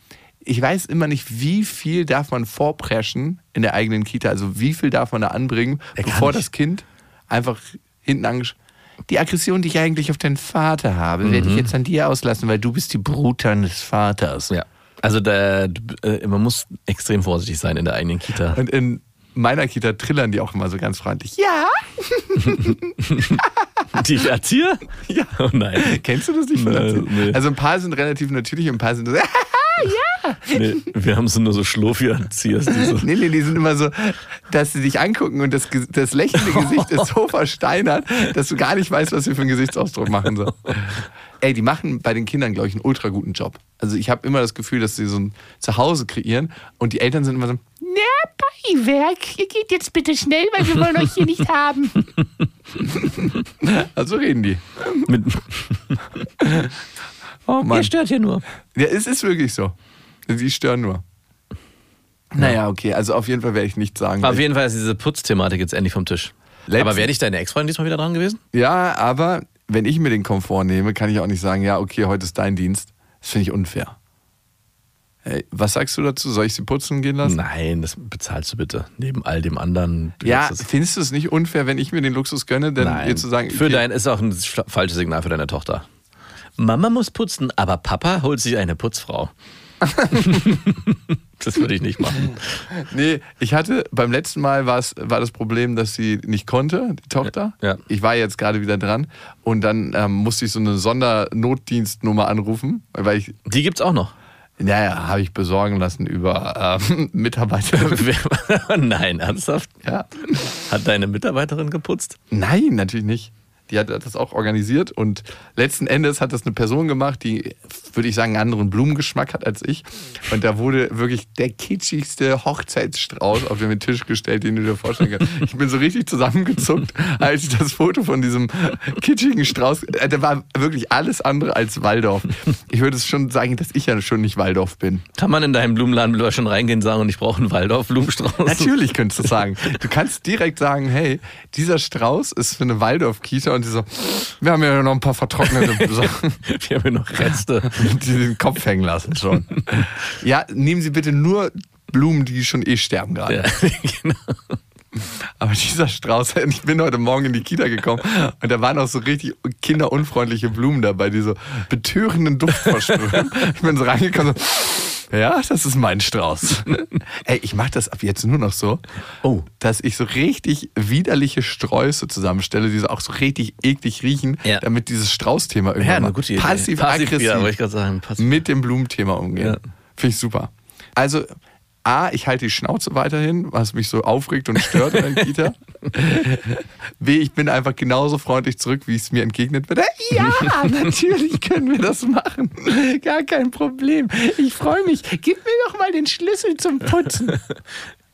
ich weiß immer nicht, wie viel darf man vorpreschen in der eigenen Kita. Also wie viel darf man da anbringen, Ja, gar bevor das Kind einfach hinten angesch... Die Aggression, die ich eigentlich auf deinen Vater habe, werde ich jetzt an dir auslassen, weil du bist die Brut deines Vaters. Ja. Also der, äh, man muss extrem vorsichtig sein in der eigenen Kita. Und in meiner Kita trillern die auch immer so ganz freundlich. Ja, *laughs* Die Erzieher? ja. Oh nein. Kennst du das nicht von Nee, nee. Also ein paar sind relativ natürlich und ein paar sind so, *laughs* Nee, wir haben so nur so Schlurfi-Erzieher. die so- Nee, nee, die sind immer so, dass sie dich angucken und das, das lächelnde Gesicht ist so *laughs* versteinert, dass du gar nicht weißt, was sie für einen Gesichtsausdruck machen. So. Ey, die machen bei den Kindern, glaube ich, einen ultra guten Job. Also ich habe immer das Gefühl, dass sie so ein Zuhause kreieren und die Eltern sind immer so, Na, Beiwerk, ihr geht jetzt bitte schnell, weil wir wollen euch hier nicht haben. *laughs* also reden die. Mit, Oh ihr Mann. stört hier nur. Ja, es ist wirklich so. Die stören nur. Naja, okay, also auf jeden Fall werde ich nicht sagen. Auf jeden Fall ist diese Putzthematik jetzt endlich vom Tisch. Letzten- Aber wäre nicht deine Ex-Freundin diesmal wieder dran gewesen? Ja, aber wenn ich mir den Komfort nehme, kann ich auch nicht sagen, ja, okay, heute ist dein Dienst. Das finde ich unfair. Hey, was sagst du dazu? Soll ich sie putzen gehen lassen? Nein, das bezahlst du bitte. Neben all dem anderen. Du Ja, findest du es nicht unfair, wenn ich mir den Luxus gönne, denn Nein. ihr zu sagen, für okay, dein ist auch ein sch- falsches Signal für deine Tochter. Mama muss putzen, aber Papa holt sich eine Putzfrau. *laughs* das würde ich nicht machen. Nee, ich hatte beim letzten Mal war es war das Problem, dass sie nicht konnte, die Tochter. Ja. Ich war jetzt gerade wieder dran und dann ähm, musste ich so eine Sondernotdienstnummer anrufen, weil ich Die gibt's auch noch. naja, habe ich besorgen lassen über ähm, *laughs* Mitarbeiter. *laughs* Nein, ernsthaft? ja. Hat deine Mitarbeiterin geputzt? Nein, natürlich nicht. Die hat das auch organisiert und letzten Endes hat das eine Person gemacht, die, würde ich sagen, einen anderen Blumengeschmack hat als ich. Und da wurde wirklich der kitschigste Hochzeitsstrauß auf den Tisch gestellt, den du dir vorstellen kannst. Ich bin so richtig zusammengezuckt, als ich das Foto von diesem kitschigen Strauß, äh, der war wirklich alles andere als Waldorf. Ich würde es schon sagen, dass ich ja schon nicht Waldorf bin. Kann man in deinem Blumenladen schon reingehen und sagen, und ich brauche einen Waldorf-Blumenstrauß? Natürlich könntest du sagen. Du kannst direkt sagen, hey, dieser Strauß ist für eine Waldorf-Kita und die so, wir haben ja noch ein paar vertrocknete *laughs* Sachen, Wir haben hier noch Reste. *laughs* die den Kopf hängen lassen schon. *laughs* Ja, nehmen Sie bitte nur Blumen, die schon eh sterben gerade. Ja, genau. Aber dieser Strauß, ich bin heute Morgen in die Kita gekommen und da waren auch so richtig kinderunfreundliche Blumen dabei, die so betörenden Duft versprühen. Ich bin so reingekommen, so, ja, das ist mein Strauß. *laughs* Ey, ich mache das ab jetzt nur noch so, Oh. dass ich so richtig widerliche Sträuße zusammenstelle, die so auch so richtig eklig riechen, Ja. damit dieses Straußthema irgendwann Ja, passiv-aggressiv ja, sagen. Passiv. mit dem Blumenthema umgehen. Ja. Finde ich super. Also, A, ich halte die Schnauze weiterhin, was mich so aufregt und stört in der Kita. *laughs* B, ich bin einfach genauso freundlich zurück, wie es mir entgegnet wird. Ja, *laughs* natürlich können wir das machen. Gar kein Problem. Ich freue mich. Gib mir doch mal den Schlüssel zum Putzen.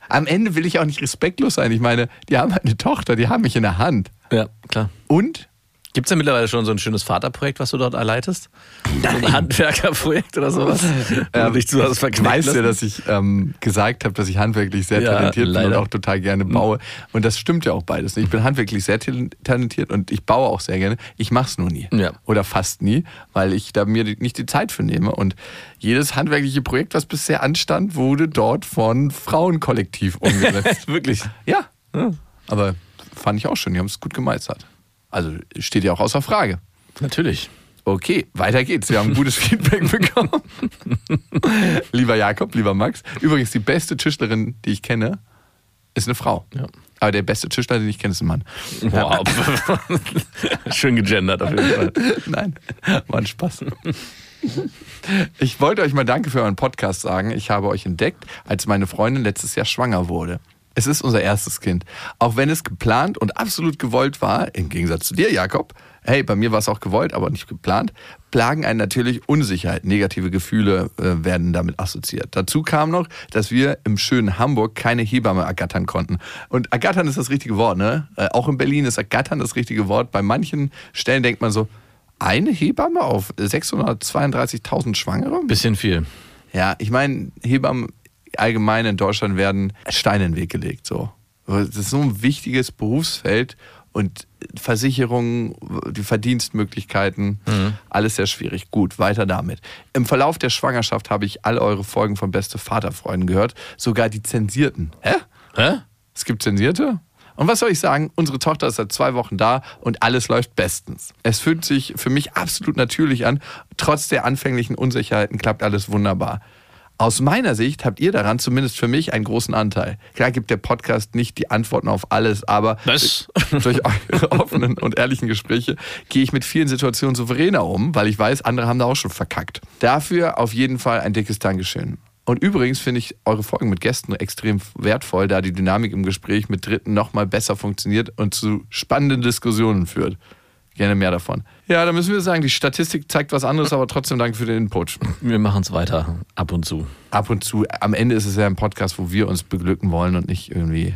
Am Ende will ich auch nicht respektlos sein. Ich meine, die haben eine Tochter, die haben mich in der Hand. Ja, klar. Und Gibt es ja mittlerweile schon so ein schönes Vaterprojekt, was du dort erleitest? So ein Handwerkerprojekt oder sowas? *laughs* Du dich zu hast Ich verknallt weiß ja, lassen? dass ich ähm, gesagt habe, dass ich handwerklich sehr Ja, talentiert bin und leider. auch total gerne baue. Und das stimmt ja auch beides. Ich bin handwerklich sehr tal- talentiert und ich baue auch sehr gerne. Ich mache es nur nie. Ja. Oder fast nie, weil ich da mir nicht die Zeit für nehme. Und jedes handwerkliche Projekt, was bisher anstand, wurde dort von Frauenkollektiv umgesetzt. *laughs* Wirklich. ja. Aber fand ich auch schön. Die haben es gut gemeistert. Also steht ja auch außer Frage. Natürlich. Okay, weiter geht's. Wir haben *laughs* gutes Feedback bekommen. lieber Jakob, lieber Max. Übrigens, die beste Tischlerin, die ich kenne, ist eine Frau. Ja. Aber der beste Tischler, den ich kenne, ist ein Mann. Wow. *laughs* Schön gegendert auf jeden Fall. Nein, war ein Spaß. Ich wollte euch mal Danke für euren Podcast sagen. Ich habe euch entdeckt, als meine Freundin letztes Jahr schwanger wurde. Es ist unser erstes Kind. Auch wenn es geplant und absolut gewollt war, im Gegensatz zu dir, Jakob, hey, bei mir war es auch gewollt, aber nicht geplant, plagen einen natürlich Unsicherheit. Negative Gefühle äh, werden damit assoziiert. Dazu kam noch, dass wir im schönen Hamburg keine Hebamme ergattern konnten. Und ergattern ist das richtige Wort, ne? Äh, auch in Berlin ist ergattern das richtige Wort. Bei manchen Stellen denkt man so, eine Hebamme auf 632.000 Schwangere? Bisschen viel. Ja, ich meine, Hebammen allgemein in Deutschland werden Steine in den Weg gelegt. So. Das ist so ein wichtiges Berufsfeld und Versicherungen, die Verdienstmöglichkeiten, alles sehr schwierig. Gut, weiter damit. Im Verlauf der Schwangerschaft habe ich all eure Folgen von Beste Vaterfreunden gehört, sogar die zensierten. Hä? Hä? Es gibt zensierte? Und was soll ich sagen? Unsere Tochter ist seit zwei Wochen da und alles läuft bestens. Es fühlt sich für mich absolut natürlich an. Trotz der anfänglichen Unsicherheiten klappt alles wunderbar. Aus meiner Sicht habt ihr daran zumindest für mich einen großen Anteil. Klar gibt der Podcast nicht die Antworten auf alles, aber Was? durch *laughs* eure offenen und ehrlichen Gespräche gehe ich mit vielen Situationen souveräner um, weil ich weiß, andere haben da auch schon verkackt. Dafür auf jeden Fall ein dickes Dankeschön. Und übrigens finde ich eure Folgen mit Gästen extrem wertvoll, da die Dynamik im Gespräch mit Dritten nochmal besser funktioniert und zu spannenden Diskussionen führt. Gerne mehr davon. Ja, da müssen wir sagen, die Statistik zeigt was anderes, aber trotzdem danke für den Input. Wir machen es weiter, ab und zu. Ab und zu, am Ende ist es ja ein Podcast, wo wir uns beglücken wollen und nicht irgendwie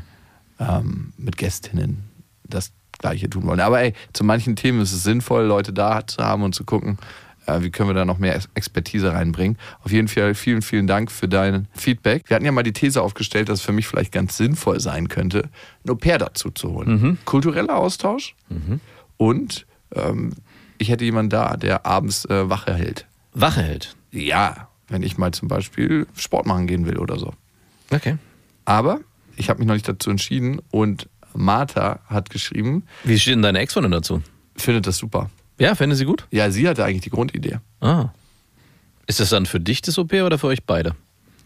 ähm, mit Gästinnen das Gleiche tun wollen. Aber ey, zu manchen Themen ist es sinnvoll, Leute da zu haben und zu gucken, Äh, wie können wir da noch mehr Ex- Expertise reinbringen? Auf jeden Fall vielen, vielen Dank für dein Feedback. Wir hatten ja mal die These aufgestellt, dass es für mich vielleicht ganz sinnvoll sein könnte, ein Au-pair dazu zu holen. Kultureller Austausch und ähm, ich hätte jemanden da, der abends äh, Wache hält. Wache hält. Ja, wenn ich mal zum Beispiel Sport machen gehen will oder so. Okay. Aber ich habe mich noch nicht dazu entschieden und Martha hat geschrieben, Wie steht denn deine Ex-Freundin dazu? findet das super. Ja, fände sie gut? Ja, sie hatte eigentlich die Grundidee. Ah. Ist das dann für dich das OP oder für euch beide?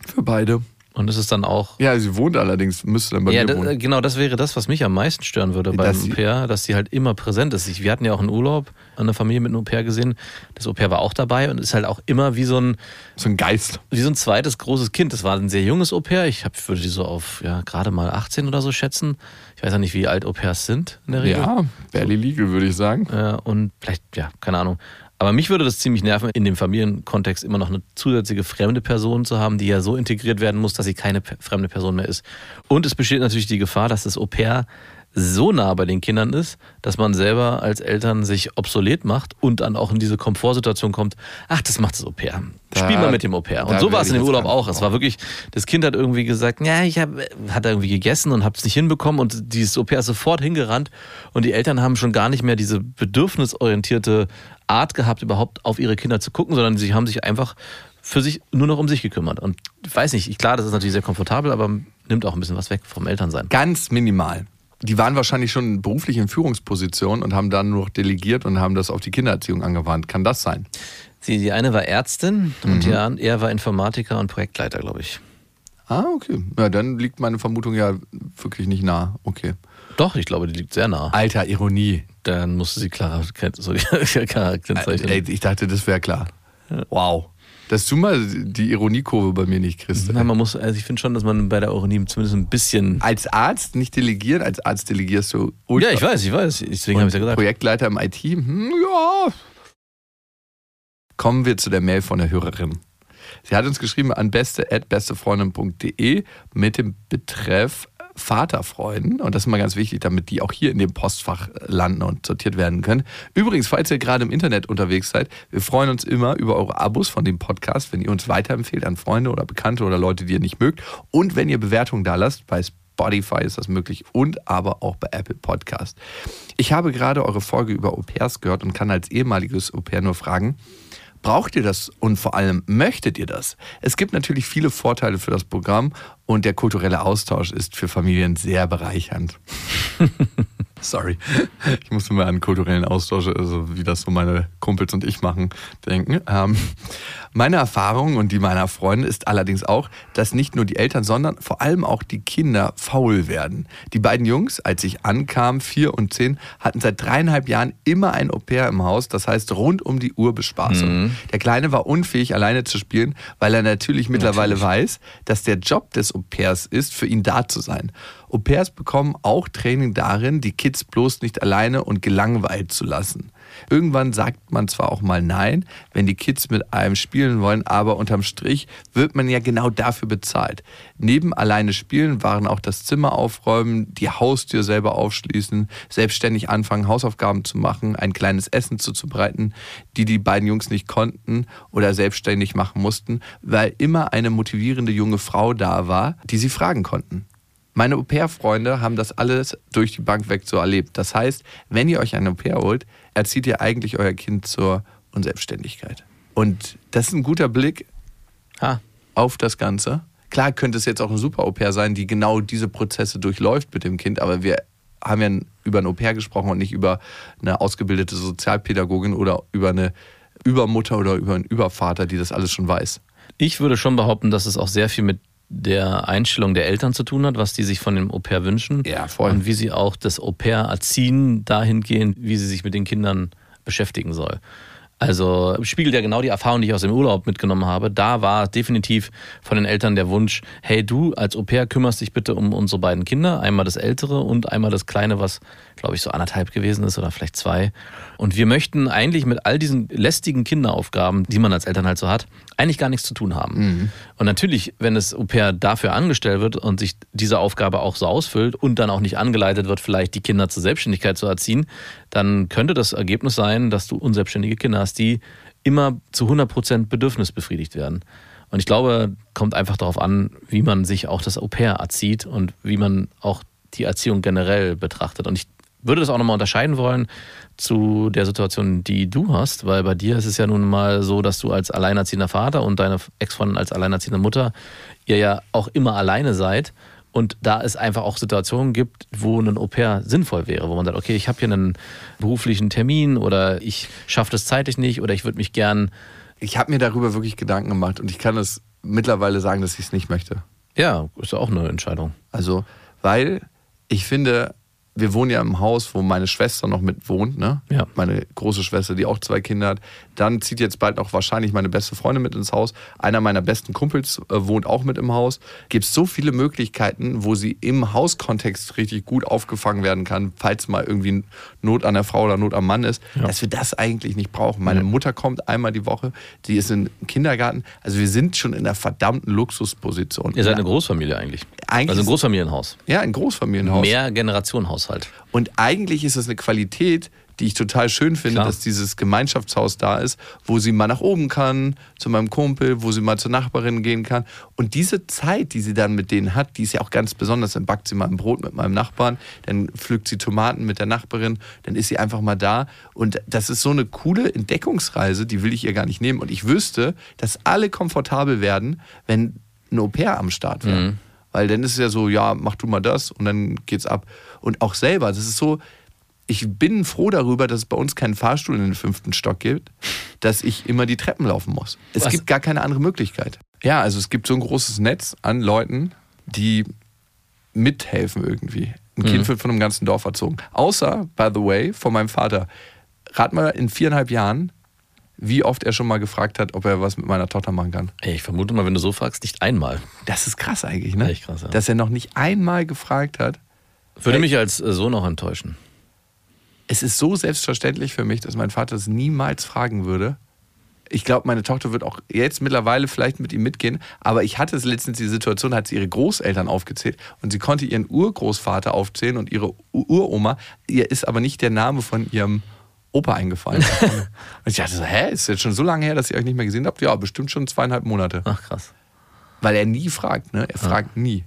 Für beide. Und ist es dann auch. Ja, sie wohnt allerdings, müsste dann bei ja, mir das, wohnen. genau, das wäre das, was mich am meisten stören würde beim sie- Au-pair, dass sie halt immer präsent ist. Ich, wir hatten ja auch einen Urlaub, eine Familie mit einem Au-pair gesehen. Das Au-pair war auch dabei und ist halt auch immer wie so ein, So ein Geist. wie so ein zweites großes Kind. Das war ein sehr junges Au-pair. Ich hab, würde die so auf ja, gerade mal 18 oder so schätzen. Ich weiß ja nicht, wie alt Au-pairs sind in der Regel. Ja, barely legal, würde ich sagen. Äh, und vielleicht, ja, keine Ahnung. Aber mich würde das ziemlich nerven, in dem Familienkontext immer noch eine zusätzliche fremde Person zu haben, die ja so integriert werden muss, dass sie keine fremde Person mehr ist. Und es besteht natürlich die Gefahr, dass das Au-pair so nah bei den Kindern ist, dass man selber als Eltern sich obsolet macht und dann auch in diese Komfortsituation kommt, ach, das macht das Au-pair. Spiel mal mit dem Au-pair. Und so war es in dem Urlaub auch. Es war wirklich, das Kind hat irgendwie gesagt, ja, ich hab, hat irgendwie gegessen und hab's nicht hinbekommen und dieses Au-pair ist sofort hingerannt und die Eltern haben schon gar nicht mehr diese bedürfnisorientierte Art gehabt, überhaupt auf ihre Kinder zu gucken, sondern sie haben sich einfach für sich nur noch um sich gekümmert. Und ich weiß nicht, ich- klar, das ist natürlich sehr komfortabel, aber nimmt auch ein bisschen was weg vom Elternsein. Ganz minimal. Die waren wahrscheinlich schon beruflich in Führungspositionen und haben dann nur noch delegiert und haben das auf die Kindererziehung angewandt. Kann das sein? Sie, die eine war Ärztin und die, an- er war Informatiker und Projektleiter, glaube ich. Ah, okay. Ja, dann liegt meine Vermutung ja wirklich nicht nah. Okay. Doch, ich glaube, die liegt sehr nah. Alter, Ironie. Dann musste sie Clara, so *laughs* die Clara kennzeichnen. Ich dachte, das wäre klar. Wow. Dass du mal die Ironiekurve bei mir nicht kriegst. Na, man muss, also ich finde schon, dass man bei der Ironie zumindest ein bisschen. Als Arzt nicht delegieren, als Arzt delegierst du ultra. Ja, ich weiß, ich weiß. Deswegen habe ich ja gesagt. Projektleiter im IT, hm, ja. Kommen wir zu der Mail von der Hörerin. Sie hat uns geschrieben an beste.bestefreundin.de mit dem Betreff Vaterfreuden. Und das ist mal ganz wichtig, damit die auch hier in dem Postfach landen und sortiert werden können. Übrigens, falls ihr gerade im Internet unterwegs seid, wir freuen uns immer über eure Abos von dem Podcast, wenn ihr uns weiterempfehlt an Freunde oder Bekannte oder Leute, die ihr nicht mögt. Und wenn ihr Bewertungen da lasst, bei Spotify ist das möglich und aber auch bei Apple Podcast. Ich habe gerade eure Folge über Au-pairs gehört und kann als ehemaliges Au-pair nur fragen, Braucht ihr das und vor allem möchtet ihr das? Es gibt natürlich viele Vorteile für das Programm und der kulturelle Austausch ist für Familien sehr bereichernd. *laughs* Sorry, *laughs* ich musste mal an kulturellen Austausch, also wie das so meine Kumpels und ich machen, denken. Ähm, meine Erfahrung und die meiner Freunde ist allerdings auch, dass nicht nur die Eltern, sondern vor allem auch die Kinder faul werden. Die beiden Jungs, als ich ankam, vier und zehn, hatten seit dreieinhalb Jahren immer ein Au-pair im Haus, das heißt rund um die Uhr Bespaßung. Der Kleine war unfähig, alleine zu spielen, weil er natürlich mittlerweile weiß, dass der Job des Au-pairs ist, für ihn da zu sein. Au-pairs bekommen auch Training darin, die Kids bloß nicht alleine und gelangweilt zu lassen. Irgendwann sagt man zwar auch mal Nein, wenn die Kids mit einem spielen wollen, aber unterm Strich wird man ja genau dafür bezahlt. Neben alleine spielen waren auch das Zimmer aufräumen, die Haustür selber aufschließen, selbstständig anfangen, Hausaufgaben zu machen, ein kleines Essen zuzubereiten, die die beiden Jungs nicht konnten oder selbstständig machen mussten, weil immer eine motivierende junge Frau da war, die sie fragen konnten. Meine Au-pair-Freunde haben das alles durch die Bank weg so erlebt. Das heißt, wenn ihr euch ein Au-pair holt, erzieht ihr eigentlich euer Kind zur Unselbstständigkeit. Und das ist ein guter Blick Ha. auf das Ganze. Klar könnte es jetzt auch ein super Au-pair sein, die genau diese Prozesse durchläuft mit dem Kind, aber wir haben ja über ein Au-pair gesprochen und nicht über eine ausgebildete Sozialpädagogin oder über eine Übermutter oder über einen Übervater, die das alles schon weiß. Ich würde schon behaupten, dass es auch sehr viel mit der Einstellung der Eltern zu tun hat, was die sich von dem Au-pair wünschen. Ja, voll. Und wie sie auch das Au-pair erziehen, dahingehend, wie sie sich mit den Kindern beschäftigen soll. Also spiegelt ja genau die Erfahrung, die ich aus dem Urlaub mitgenommen habe. Da war definitiv von den Eltern der Wunsch, hey du als Au-pair kümmerst dich bitte um unsere beiden Kinder, einmal das ältere und einmal das kleine, was glaube ich so anderthalb gewesen ist oder vielleicht zwei. Und wir möchten eigentlich mit all diesen lästigen Kinderaufgaben, die man als Eltern halt so hat, eigentlich gar nichts zu tun haben. Und natürlich, wenn das Au-pair dafür angestellt wird und sich diese Aufgabe auch so ausfüllt und dann auch nicht angeleitet wird, vielleicht die Kinder zur Selbstständigkeit zu erziehen, dann könnte das Ergebnis sein, dass du unselbstständige Kinder hast, die immer zu 100% Bedürfnis befriedigt werden. Und ich glaube, kommt einfach darauf an, wie man sich auch das Au-pair erzieht und wie man auch die Erziehung generell betrachtet. Und ich würde das auch nochmal unterscheiden wollen zu der Situation, die du hast, weil bei dir ist es ja nun mal so, dass du als alleinerziehender Vater und deine Ex-Freundin als alleinerziehende Mutter ihr ja auch immer alleine seid und da es einfach auch Situationen gibt, wo ein Au-pair sinnvoll wäre, wo man sagt, okay, ich habe hier einen beruflichen Termin oder ich schaffe das zeitlich nicht oder ich würde mich gern. Ich habe mir darüber wirklich Gedanken gemacht und ich kann es mittlerweile sagen, dass ich es nicht möchte. Ja, ist ja auch eine Entscheidung. Also, weil ich finde, wir wohnen ja im Haus, wo meine Schwester noch mit wohnt, ne? Ja. Meine große Schwester, die auch zwei Kinder hat. Dann zieht jetzt bald noch wahrscheinlich meine beste Freundin mit ins Haus. Einer meiner besten Kumpels äh, wohnt auch mit im Haus. Gibt so viele Möglichkeiten, wo sie im Hauskontext richtig gut aufgefangen werden kann, falls mal irgendwie Not an der Frau oder Not am Mann ist, Ja. dass wir das eigentlich nicht brauchen. Meine. Mutter kommt einmal die Woche, die ist im Kindergarten. Also wir sind schon in einer verdammten Luxusposition. Ihr seid eine Großfamilie eigentlich. Eigentlich also ein Großfamilienhaus. ja, ein Großfamilienhaus. Mehr Generationenhaushalt. Und eigentlich ist es eine Qualität, die ich total schön finde, Klar. dass dieses Gemeinschaftshaus da ist, wo sie mal nach oben kann, zu meinem Kumpel, wo sie mal zur Nachbarin gehen kann. Und diese Zeit, die sie dann mit denen hat, die ist ja auch ganz besonders. Dann backt sie mal ein Brot mit meinem Nachbarn, dann pflückt sie Tomaten mit der Nachbarin, dann ist sie einfach mal da. Und das ist so eine coole Entdeckungsreise, die will ich ihr gar nicht nehmen. Und ich wüsste, dass alle komfortabel werden, wenn ein Au-pair am Start wäre. Weil dann ist es ja so, ja, mach du mal das und dann geht's ab. Und auch selber, das ist so, ich bin froh darüber, dass es bei uns keinen Fahrstuhl in den fünften Stock gibt, dass ich immer die Treppen laufen muss. Es Was? gibt gar keine andere Möglichkeit. Ja, also es gibt so ein großes Netz an Leuten, die mithelfen irgendwie. Ein Kind wird von einem ganzen Dorf erzogen. Außer, by the way, von meinem Vater. Rat mal in viereinhalb Jahren, wie oft er schon mal gefragt hat, ob er was mit meiner Tochter machen kann. Ey, ich vermute mal, wenn du so fragst, nicht einmal. Das ist krass eigentlich, ne? Echt krass, ja. Dass er noch nicht einmal gefragt hat. Würde mich als äh, Sohn auch enttäuschen. Es ist so selbstverständlich für mich, dass mein Vater es niemals fragen würde. Ich glaube, meine Tochter wird auch jetzt mittlerweile vielleicht mit ihm mitgehen, aber ich hatte es letztens die Situation, hat sie ihre Großeltern aufgezählt und sie konnte ihren Urgroßvater aufzählen und ihre Uroma. Ihr ist aber nicht der Name von ihrem Opa eingefallen. *laughs* und ich dachte so, hä, ist jetzt schon so lange her, dass ihr euch nicht mehr gesehen habt? Ja, bestimmt schon zweieinhalb Monate. Ach, krass. Weil er nie fragt, ne? Er fragt nie.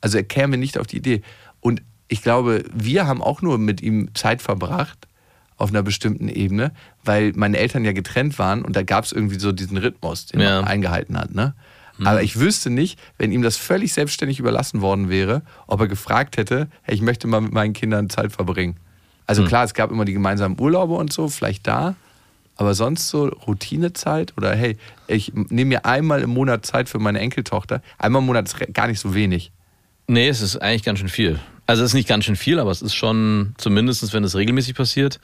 Also er käme nicht auf die Idee. Und ich glaube, wir haben auch nur mit ihm Zeit verbracht auf einer bestimmten Ebene, weil meine Eltern ja getrennt waren und da gab es irgendwie so diesen Rhythmus, den Ja. man eingehalten hat. Ne? Aber ich wüsste nicht, wenn ihm das völlig selbstständig überlassen worden wäre, ob er gefragt hätte, hey, ich möchte mal mit meinen Kindern Zeit verbringen. Also klar, es gab immer die gemeinsamen Urlaube und so, vielleicht da, aber sonst so Routinezeit oder hey, ich nehme mir einmal im Monat Zeit für meine Enkeltochter. Einmal im Monat ist gar nicht so wenig. Nee, es ist eigentlich ganz schön viel. Also es ist nicht ganz schön viel, aber es ist schon, zumindest wenn es regelmäßig passiert,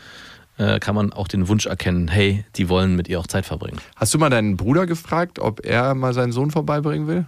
äh, kann man auch den Wunsch erkennen, hey, die wollen mit ihr auch Zeit verbringen. Hast du mal deinen Bruder gefragt, ob er mal seinen Sohn vorbeibringen will?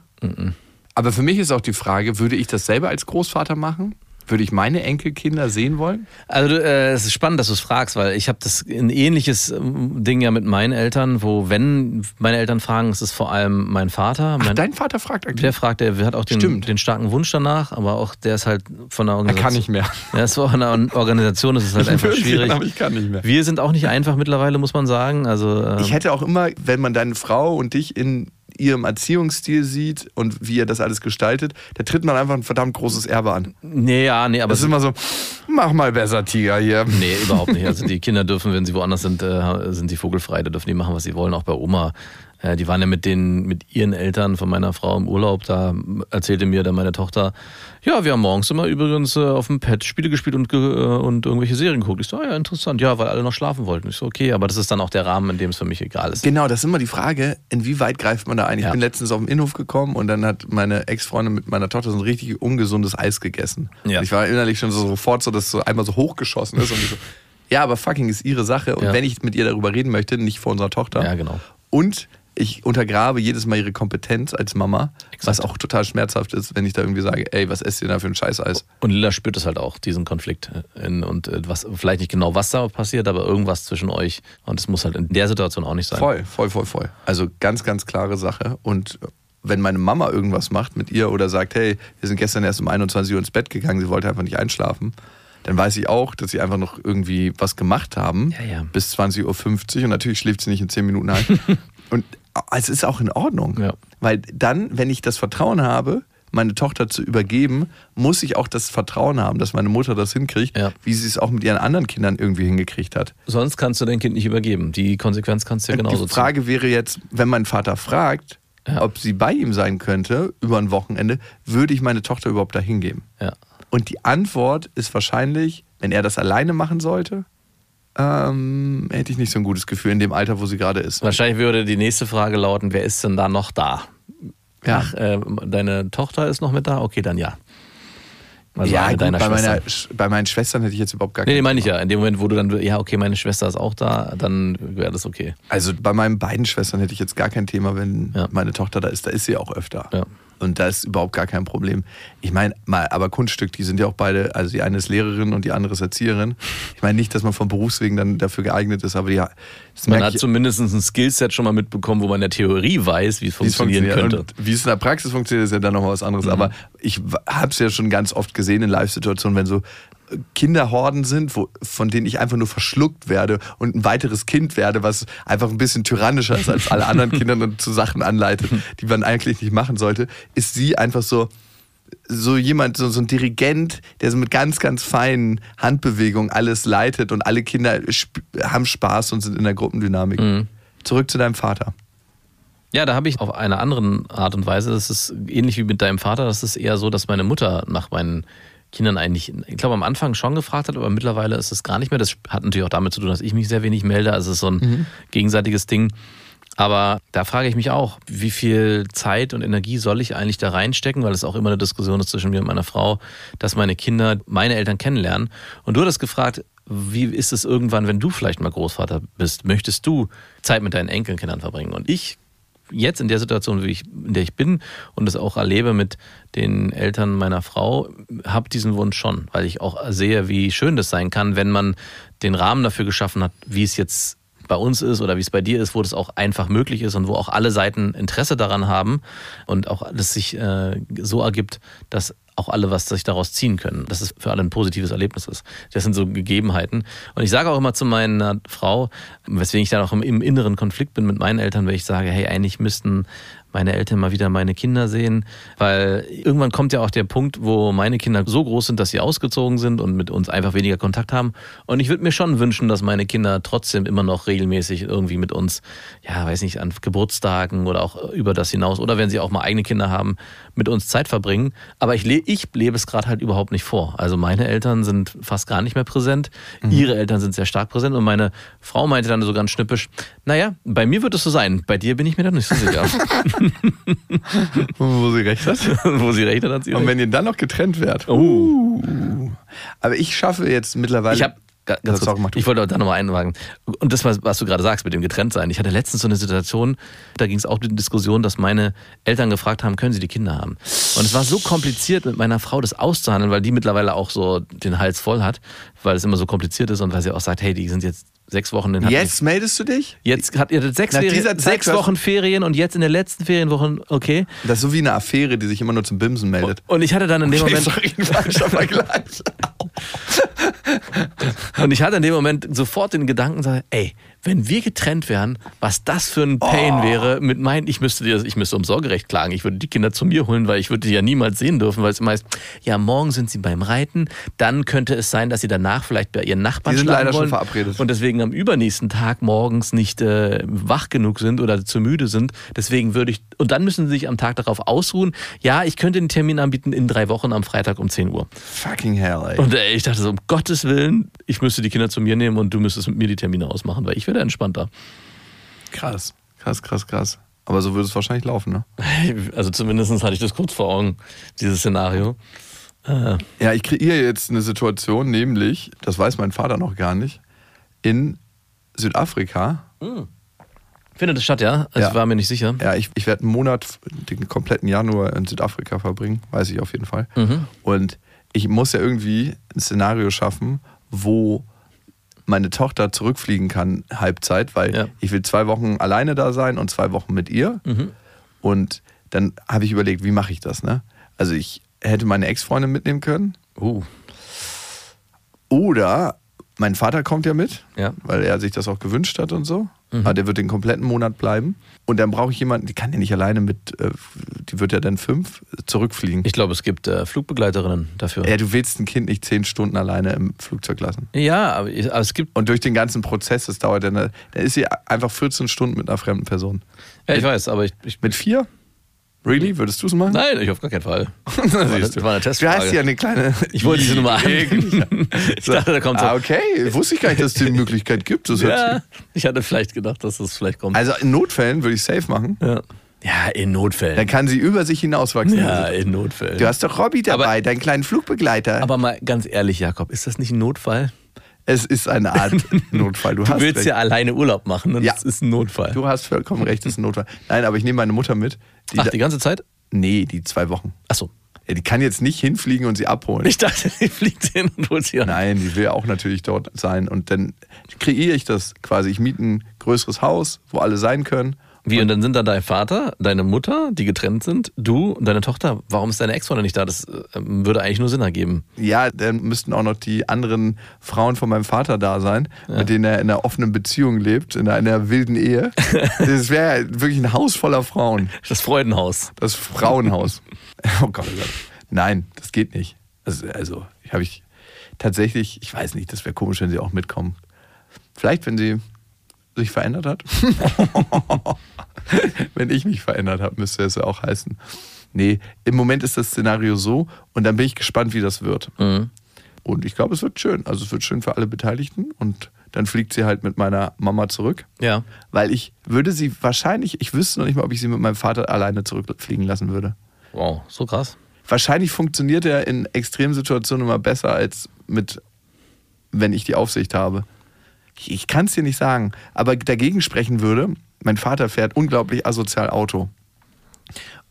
Aber für mich ist auch die Frage, würde ich das selber als Großvater machen? Würde ich meine Enkelkinder sehen wollen? Also äh, es ist spannend, dass du es fragst, weil ich habe das ein ähnliches ähm, Ding ja mit meinen Eltern, wo wenn meine Eltern fragen, es ist vor allem mein Vater. Ach, mein, dein Vater fragt aktiv. der fragt, der hat auch den, den starken Wunsch danach, aber auch der ist halt von der Er Organisation. kann nicht mehr. Ja, es war von der Organisation, das ist halt *laughs* einfach würde es schwierig. aber ich kann nicht mehr. Wir sind auch nicht einfach mittlerweile, muss man sagen. Also ähm, Ich hätte auch immer, wenn man deine Frau und dich in ihrem Erziehungsstil sieht und wie ihr das alles gestaltet, da tritt man einfach ein verdammt großes Erbe an. nee, ja, nee, aber Das ist immer so, mach mal besser, Tiger hier. Nee, überhaupt nicht. Also die *laughs* Kinder dürfen, wenn sie woanders sind, äh, sind die vogelfrei. Da dürfen die machen, was sie wollen. Auch bei Oma. Äh, die waren ja mit den, mit ihren Eltern von meiner Frau im Urlaub. Da erzählte mir dann meine Tochter, ja, wir haben morgens immer übrigens äh, auf dem Pad Spiele gespielt und, äh, und irgendwelche Serien geguckt. Ich so, ah, ja, interessant. Ja, weil alle noch schlafen wollten. Ich so, okay, aber das ist dann auch der Rahmen, in dem es für mich egal ist. Genau, das ist immer die Frage, inwieweit greift man da ein? Ich Ja. bin letztens auf den Innenhof gekommen und dann hat meine Ex-Freundin mit meiner Tochter so ein richtig ungesundes Eis gegessen. Ja. Ich war innerlich schon so sofort so, dass es so einmal so hochgeschossen ist und so, ja, aber fucking ist ihre Sache und Ja. wenn ich mit ihr darüber reden möchte, nicht vor unserer Tochter. Ja, genau. Und ich untergrabe jedes Mal ihre Kompetenz als Mama, was auch total schmerzhaft ist, wenn ich da irgendwie sage, ey, was esst ihr da für ein Scheißeis? Und Lilla spürt es halt auch, diesen Konflikt. In, und äh, was, vielleicht nicht genau, was da passiert, aber irgendwas zwischen euch. Und es muss halt in der Situation auch nicht sein. Voll, voll, voll, voll. Also ganz, ganz klare Sache. Und wenn meine Mama irgendwas macht mit ihr oder sagt, hey, wir sind gestern erst um 21 Uhr ins Bett gegangen, sie wollte einfach nicht einschlafen, dann weiß ich auch, dass sie einfach noch irgendwie was gemacht haben Ja, ja. bis 20.50 Uhr und natürlich schläft sie nicht in 10 Minuten ein. *laughs* und es ist auch in Ordnung. Ja. Weil dann, wenn ich das Vertrauen habe, meine Tochter zu übergeben, muss ich auch das Vertrauen haben, dass meine Mutter das hinkriegt, Ja. wie sie es auch mit ihren anderen Kindern irgendwie hingekriegt hat. Sonst kannst du dein Kind nicht übergeben. Die Konsequenz kannst du ja genauso Die Frage wäre jetzt, wenn mein Vater fragt, Ja. ob sie bei ihm sein könnte über ein Wochenende, würde ich meine Tochter überhaupt dahin geben? ziehen. Ja. Und die Antwort ist wahrscheinlich, wenn er das alleine machen sollte, ähm, hätte ich nicht so ein gutes Gefühl in dem Alter, wo sie gerade ist. Wahrscheinlich würde die nächste Frage lauten, wer ist denn da noch da? Ja. Ach, äh, deine Tochter ist noch mit da? Okay, dann ja. Also ja, gut, bei, meiner, bei meinen Schwestern hätte ich jetzt überhaupt gar Nee, nee, keine meine ich ja. In dem Moment, wo du dann, ja, okay, meine Schwester ist auch da, dann wäre das okay. Also bei meinen beiden Schwestern hätte ich jetzt gar kein Thema, wenn Ja. meine Tochter da ist. Da ist sie auch öfter. Ja. Und da ist überhaupt gar kein Problem. Ich meine, mal, aber Kunststück, die sind ja auch beide, also die eine ist Lehrerin und die andere ist Erzieherin. Ich meine nicht, dass man vom Berufswegen dann dafür geeignet ist, aber ja, Man hat zumindest ein Skillset schon mal mitbekommen, wo man in der Theorie weiß, wie es funktionieren funktioniert. könnte. Und wie es in der Praxis funktioniert, ist ja dann nochmal was anderes. Aber ich habe es ja schon ganz oft gesehen in Live-Situationen, wenn so Kinderhorden sind, wo, von denen ich einfach nur verschluckt werde und ein weiteres Kind werde, was einfach ein bisschen tyrannischer ist als alle anderen Kinder und zu Sachen anleitet, *laughs* die man eigentlich nicht machen sollte, ist sie einfach so so jemand, so, so ein Dirigent, der so mit ganz, ganz feinen Handbewegungen alles leitet und alle Kinder haben Spaß und sind in der Gruppendynamik. Zurück zu deinem Vater. Ja, da habe ich auf einer anderen Art und Weise, das ist ähnlich wie mit deinem Vater, das ist eher so, dass meine Mutter nach meinen Kindern eigentlich, ich glaube am Anfang schon gefragt hat, aber mittlerweile ist es gar nicht mehr. Das hat natürlich auch damit zu tun, dass ich mich sehr wenig melde, also es ist so ein gegenseitiges Ding. Aber da frage ich mich auch, wie viel Zeit und Energie soll ich eigentlich da reinstecken, weil es auch immer eine Diskussion ist zwischen mir und meiner Frau, dass meine Kinder meine Eltern kennenlernen. Und du hattest gefragt, wie ist es irgendwann, wenn du vielleicht mal Großvater bist? Möchtest du Zeit mit deinen Enkelkindern verbringen? Und ich jetzt in der Situation, in der ich bin und das auch erlebe mit den Eltern meiner Frau, habe diesen Wunsch schon, weil ich auch sehe, wie schön das sein kann, wenn man den Rahmen dafür geschaffen hat, wie es jetzt bei uns ist oder wie es bei dir ist, wo das auch einfach möglich ist und wo auch alle Seiten Interesse daran haben und auch alles sich äh, so ergibt, dass auch alle was sich daraus ziehen können, dass es für alle ein positives Erlebnis ist. Das sind so Gegebenheiten. Und ich sage auch immer zu meiner Frau, weswegen ich dann auch im, im inneren Konflikt bin mit meinen Eltern, weil ich sage, hey, eigentlich müssten meine Eltern mal wieder meine Kinder sehen, weil irgendwann kommt ja auch der Punkt, wo meine Kinder so groß sind, dass sie ausgezogen sind und mit uns einfach weniger Kontakt haben. Und ich würde mir schon wünschen, dass meine Kinder trotzdem immer noch regelmäßig irgendwie mit uns, ja, weiß nicht, an Geburtstagen oder auch über das hinaus oder wenn sie auch mal eigene Kinder haben, mit uns Zeit verbringen. Aber ich, le ich lebe es gerade halt überhaupt nicht vor. Also meine Eltern sind fast gar nicht mehr präsent, ihre Eltern sind sehr stark präsent und meine Frau meinte dann so ganz schnippisch, naja, bei mir wird es so sein, bei dir bin ich mir da nicht so sicher. *laughs* Wo sie recht hat. *laughs* Wo sie recht hat, hat sie Und recht. wenn ihr dann noch getrennt werdet. Oh. Aber ich schaffe jetzt mittlerweile. Ich habe ganz Das kurz, auch ich wollte da nochmal einwagen. Und das, was, was du gerade sagst mit dem Getrenntsein. Ich hatte letztens so eine Situation, da ging es auch um die Diskussion, dass meine Eltern gefragt haben, können sie die Kinder haben? Und es war so kompliziert mit meiner Frau, das auszuhandeln, weil die mittlerweile auch so den Hals voll hat, weil es immer so kompliziert ist und weil sie auch sagt, hey, die sind jetzt sechs Wochen in Jetzt meldest du dich? Jetzt hat ihr sechs, Ferien, sechs Wochen Ferien und jetzt in der letzten Ferienwoche, okay. Das ist so wie eine Affäre, die sich immer nur zum Bimsen meldet. Und ich hatte dann in dem Okay, Moment. sorry, falscher Vergleich. *laughs* Und ich hatte in dem Moment sofort den Gedanken, ey, wenn wir getrennt wären, was das für ein Pain wäre, mit meinen, ich müsste dir, ich müsste um Sorgerecht klagen, ich würde die Kinder zu mir holen, weil ich würde die ja niemals sehen dürfen, weil es heißt, ja, morgen sind sie beim Reiten, dann könnte es sein, dass sie danach vielleicht bei ihren Nachbarn Die sind leider schon wollen verabredet. und deswegen am übernächsten Tag morgens nicht äh, wach genug sind oder zu müde sind. Deswegen würde ich, und dann müssen sie sich am Tag darauf ausruhen, ja, ich könnte den Termin anbieten in drei Wochen am Freitag um 10 Uhr. Fucking hell, ey. Und äh, ich dachte so, um Gottes Willen, ich müsste die Kinder zu mir nehmen und du müsstest mit mir die Termine ausmachen, weil ich wäre entspannter. krass. Krass, krass, krass. Aber so würde es wahrscheinlich laufen, ne? *laughs* Also zumindest hatte ich das kurz vor Augen, dieses Szenario. Äh, Ja, ich kreiere jetzt eine Situation, nämlich, das weiß mein Vater noch gar nicht, in Südafrika. findet es statt, ja? Also Ja. Ich war mir nicht sicher. Ja, ich, ich werde einen Monat, den kompletten Januar in Südafrika verbringen, weiß ich auf jeden Fall. Mhm. Und ich muss ja irgendwie ein Szenario schaffen, wo meine Tochter zurückfliegen kann, Halbzeit, weil Ja. ich will zwei Wochen alleine da sein und zwei Wochen mit ihr. Mhm. Und dann habe ich überlegt, wie mache ich das, ne? Also ich hätte meine Ex-Freundin mitnehmen können. Uh. Oder mein Vater kommt ja mit, Ja. weil er sich das auch gewünscht hat und so. Mhm. Aber der wird den kompletten Monat bleiben. Und dann brauche ich jemanden, die kann ja nicht alleine mit, äh, die wird ja dann fünf, zurückfliegen. Ich glaube, es gibt äh, Flugbegleiterinnen dafür. ja, du willst ein Kind nicht zehn Stunden alleine im Flugzeug lassen. Ja, aber, aber es gibt. Und durch den ganzen Prozess, das dauert dann, dann ist sie einfach 14 Stunden mit einer fremden Person. Ja, ich weiß, aber ich. ich Mit vier? Really? Würdest du es machen? nein, ich auf gar keinen Fall. *laughs* Das war das war eine Du Testfrage. hast ja eine kleine. Ich wollte diese Nummer an. Ich dachte, da kommt so. Ah, okay. Wusste ich gar nicht, dass es die Möglichkeit gibt. Das Ja, ich hatte vielleicht gedacht, dass das vielleicht kommt. Also in Notfällen würde ich safe machen. ja. ja, in Notfällen. Dann kann sie über sich hinauswachsen. Ja, in Notfällen. Du hast doch Robby dabei, Aber- deinen kleinen Flugbegleiter. aber mal ganz ehrlich, Jakob, ist das nicht ein Notfall? Es ist eine Art *laughs* Notfall. Du, Du willst recht. ja alleine Urlaub machen und Ja. das ist ein Notfall. Du hast vollkommen recht, es ist ein Notfall. Nein, aber ich nehme meine Mutter mit. Die Ach, die ganze Zeit? nee, die zwei Wochen. Achso. Ja, die kann jetzt nicht hinfliegen und sie abholen. Ich dachte, die fliegt hin und holt sie an. Nein, die will auch natürlich dort sein. Und dann kreiere ich das quasi. Ich miete ein größeres Haus, wo alle sein können. Wie, und dann sind da dein Vater, deine Mutter, die getrennt sind, du und deine Tochter. Warum ist deine Ex-Freundin nicht da? Das äh, würde eigentlich nur Sinn ergeben. Ja, dann müssten auch noch die anderen Frauen von meinem Vater da sein, mit denen er in einer offenen Beziehung lebt, in einer wilden Ehe. *laughs* Das wäre ja wirklich ein Haus voller Frauen. Das Freudenhaus. Das Frauenhaus. *laughs* Oh Gott, oh Gott. Nein, das geht nicht. Also, also habe ich tatsächlich, ich weiß nicht, das wäre komisch, wenn sie auch mitkommen. Vielleicht, wenn sie sich verändert hat. *laughs* wenn ich mich verändert habe, müsste es ja auch heißen. Nee, im Moment ist das Szenario so und dann bin ich gespannt, wie das wird. Mhm. Und ich glaube, es wird schön. Also es wird schön für alle Beteiligten und dann fliegt sie halt mit meiner Mama zurück. Ja. Weil ich würde sie wahrscheinlich, ich wüsste noch nicht mal, ob ich sie mit meinem Vater alleine zurückfliegen lassen würde. Wow, so krass. Wahrscheinlich funktioniert er in Extremsituationen immer besser als mit, wenn ich die Aufsicht habe. Ich, ich kann es dir nicht sagen, aber dagegen sprechen würde, mein Vater fährt unglaublich asozial Auto.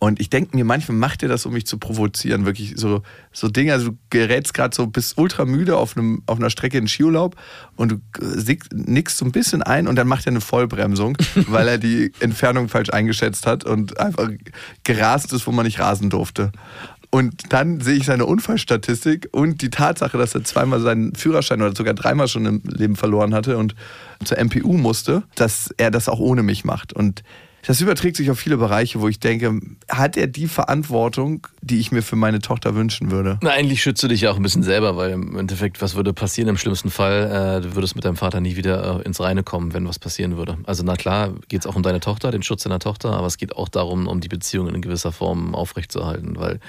Und ich denke mir, manchmal macht er das, um mich zu provozieren. Wirklich so, so Dinge, also du gerätst gerade so, bist ultra müde auf, einem, auf einer Strecke in Skiurlaub und du nickst so ein bisschen ein und dann macht er eine Vollbremsung, *laughs* weil er die Entfernung falsch eingeschätzt hat und einfach gerast ist, wo man nicht rasen durfte. Und dann sehe ich seine Unfallstatistik und die Tatsache, dass er zweimal seinen Führerschein oder sogar dreimal schon im Leben verloren hatte und zur MPU musste, dass er das auch ohne mich macht. Und das überträgt sich auf viele Bereiche, wo ich denke, hat er die Verantwortung, die ich mir für meine Tochter wünschen würde? Na, eigentlich schützt du dich ja auch ein bisschen selber, weil im Endeffekt, was würde passieren im schlimmsten Fall? Äh, du würdest mit deinem Vater nie wieder äh, ins Reine kommen, wenn was passieren würde. Also na klar, geht es auch um deine Tochter, den Schutz deiner Tochter, aber es geht auch darum, um die Beziehung in gewisser Form aufrechtzuerhalten, weil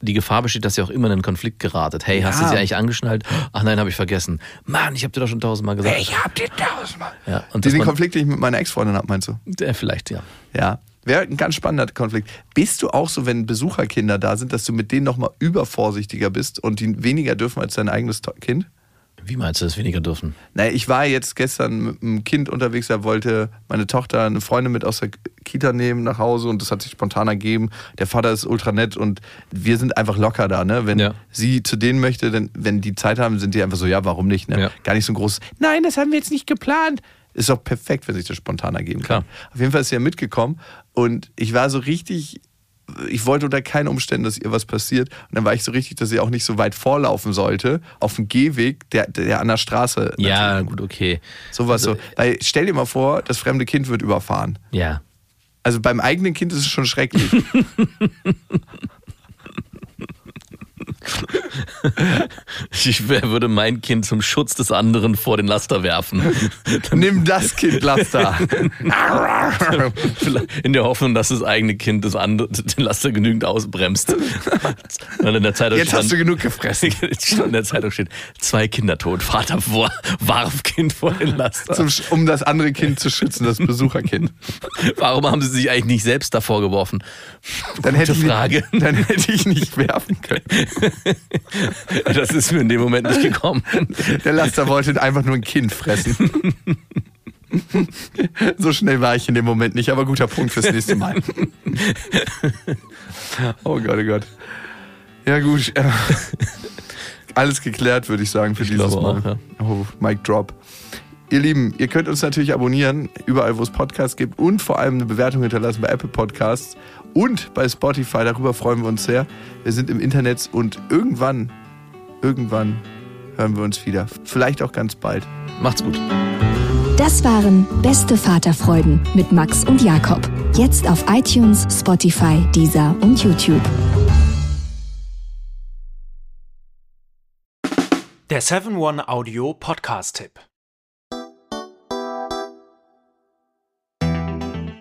die Gefahr besteht, dass ihr auch immer in einen Konflikt geratet. Hey, hast du Ja. sie eigentlich angeschnallt? Ach nein, habe ich vergessen. Mann, ich habe dir doch schon tausendmal gesagt. Ich hab dir tausendmal. ja, und Den man, Konflikt, den ich mit meiner Ex-Freundin habe, meinst du? der vielleicht, ja. Ja. Wäre ein ganz spannender Konflikt. Bist du auch so, wenn Besucherkinder da sind, dass du mit denen nochmal übervorsichtiger bist und die weniger dürfen als dein eigenes Kind? Wie meinst du das weniger dürfen? Naja, ich war jetzt gestern mit einem Kind unterwegs, da wollte meine Tochter eine Freundin mit aus der Kita nehmen nach Hause und das hat sich spontan ergeben. Der Vater ist ultra nett und wir sind einfach locker da, ne? Wenn Ja. sie zu denen möchte, dann, wenn die Zeit haben, sind die einfach so, ja, warum nicht, ne? Ja. Gar nicht so ein großes, nein, das haben wir jetzt nicht geplant. Ist doch perfekt, wenn sich das spontan ergeben kann. Klar. Auf jeden Fall ist sie ja mitgekommen und ich war so richtig, ich wollte unter keinen Umständen, dass ihr was passiert. Und dann war ich so richtig, dass sie auch nicht so weit vorlaufen sollte, auf dem Gehweg, der, der an der Straße. Ja, gut, okay. Sowas so. Weil stell dir mal vor, das fremde Kind wird überfahren. Ja. Also beim eigenen Kind ist es schon schrecklich. *laughs* *laughs* Ich würde mein Kind zum Schutz des anderen vor den Laster werfen. Nimm das Kind, Laster. *laughs* In der Hoffnung, dass das eigene Kind das andere, den Laster genügend ausbremst. In der Zeitung Jetzt hast du genug gefressen. *laughs* stand, in der Zeitung steht, zwei Kinder tot, Vater vor, warf Kind vor den Laster. Zum, um das andere Kind zu schützen, das Besucherkind. Warum haben sie sich eigentlich nicht selbst davor geworfen? Dann hätte, ich Frage. Nicht, dann hätte ich nicht werfen können. *laughs* Das ist mir in dem Moment nicht gekommen. Der Laster wollte einfach nur ein Kind fressen. So schnell war ich in dem Moment nicht, aber guter Punkt fürs nächste Mal. *laughs* Oh Gott, oh Gott. Ja, gut. äh, Alles geklärt, würde ich sagen, für dieses glaube Mal. auch, Oh, Mic Drop. Ihr Lieben, ihr könnt uns natürlich abonnieren, überall wo es Podcasts gibt und vor allem eine Bewertung hinterlassen bei Apple Podcasts und bei Spotify. Darüber freuen wir uns sehr. Wir sind im Internet und irgendwann, irgendwann hören wir uns wieder. Vielleicht auch ganz bald. Macht's gut. Das waren Beste Vaterfreuden mit Max und Jakob. Jetzt auf iTunes, Spotify, Deezer und YouTube. Der 7-One-Audio-Podcast-Tipp.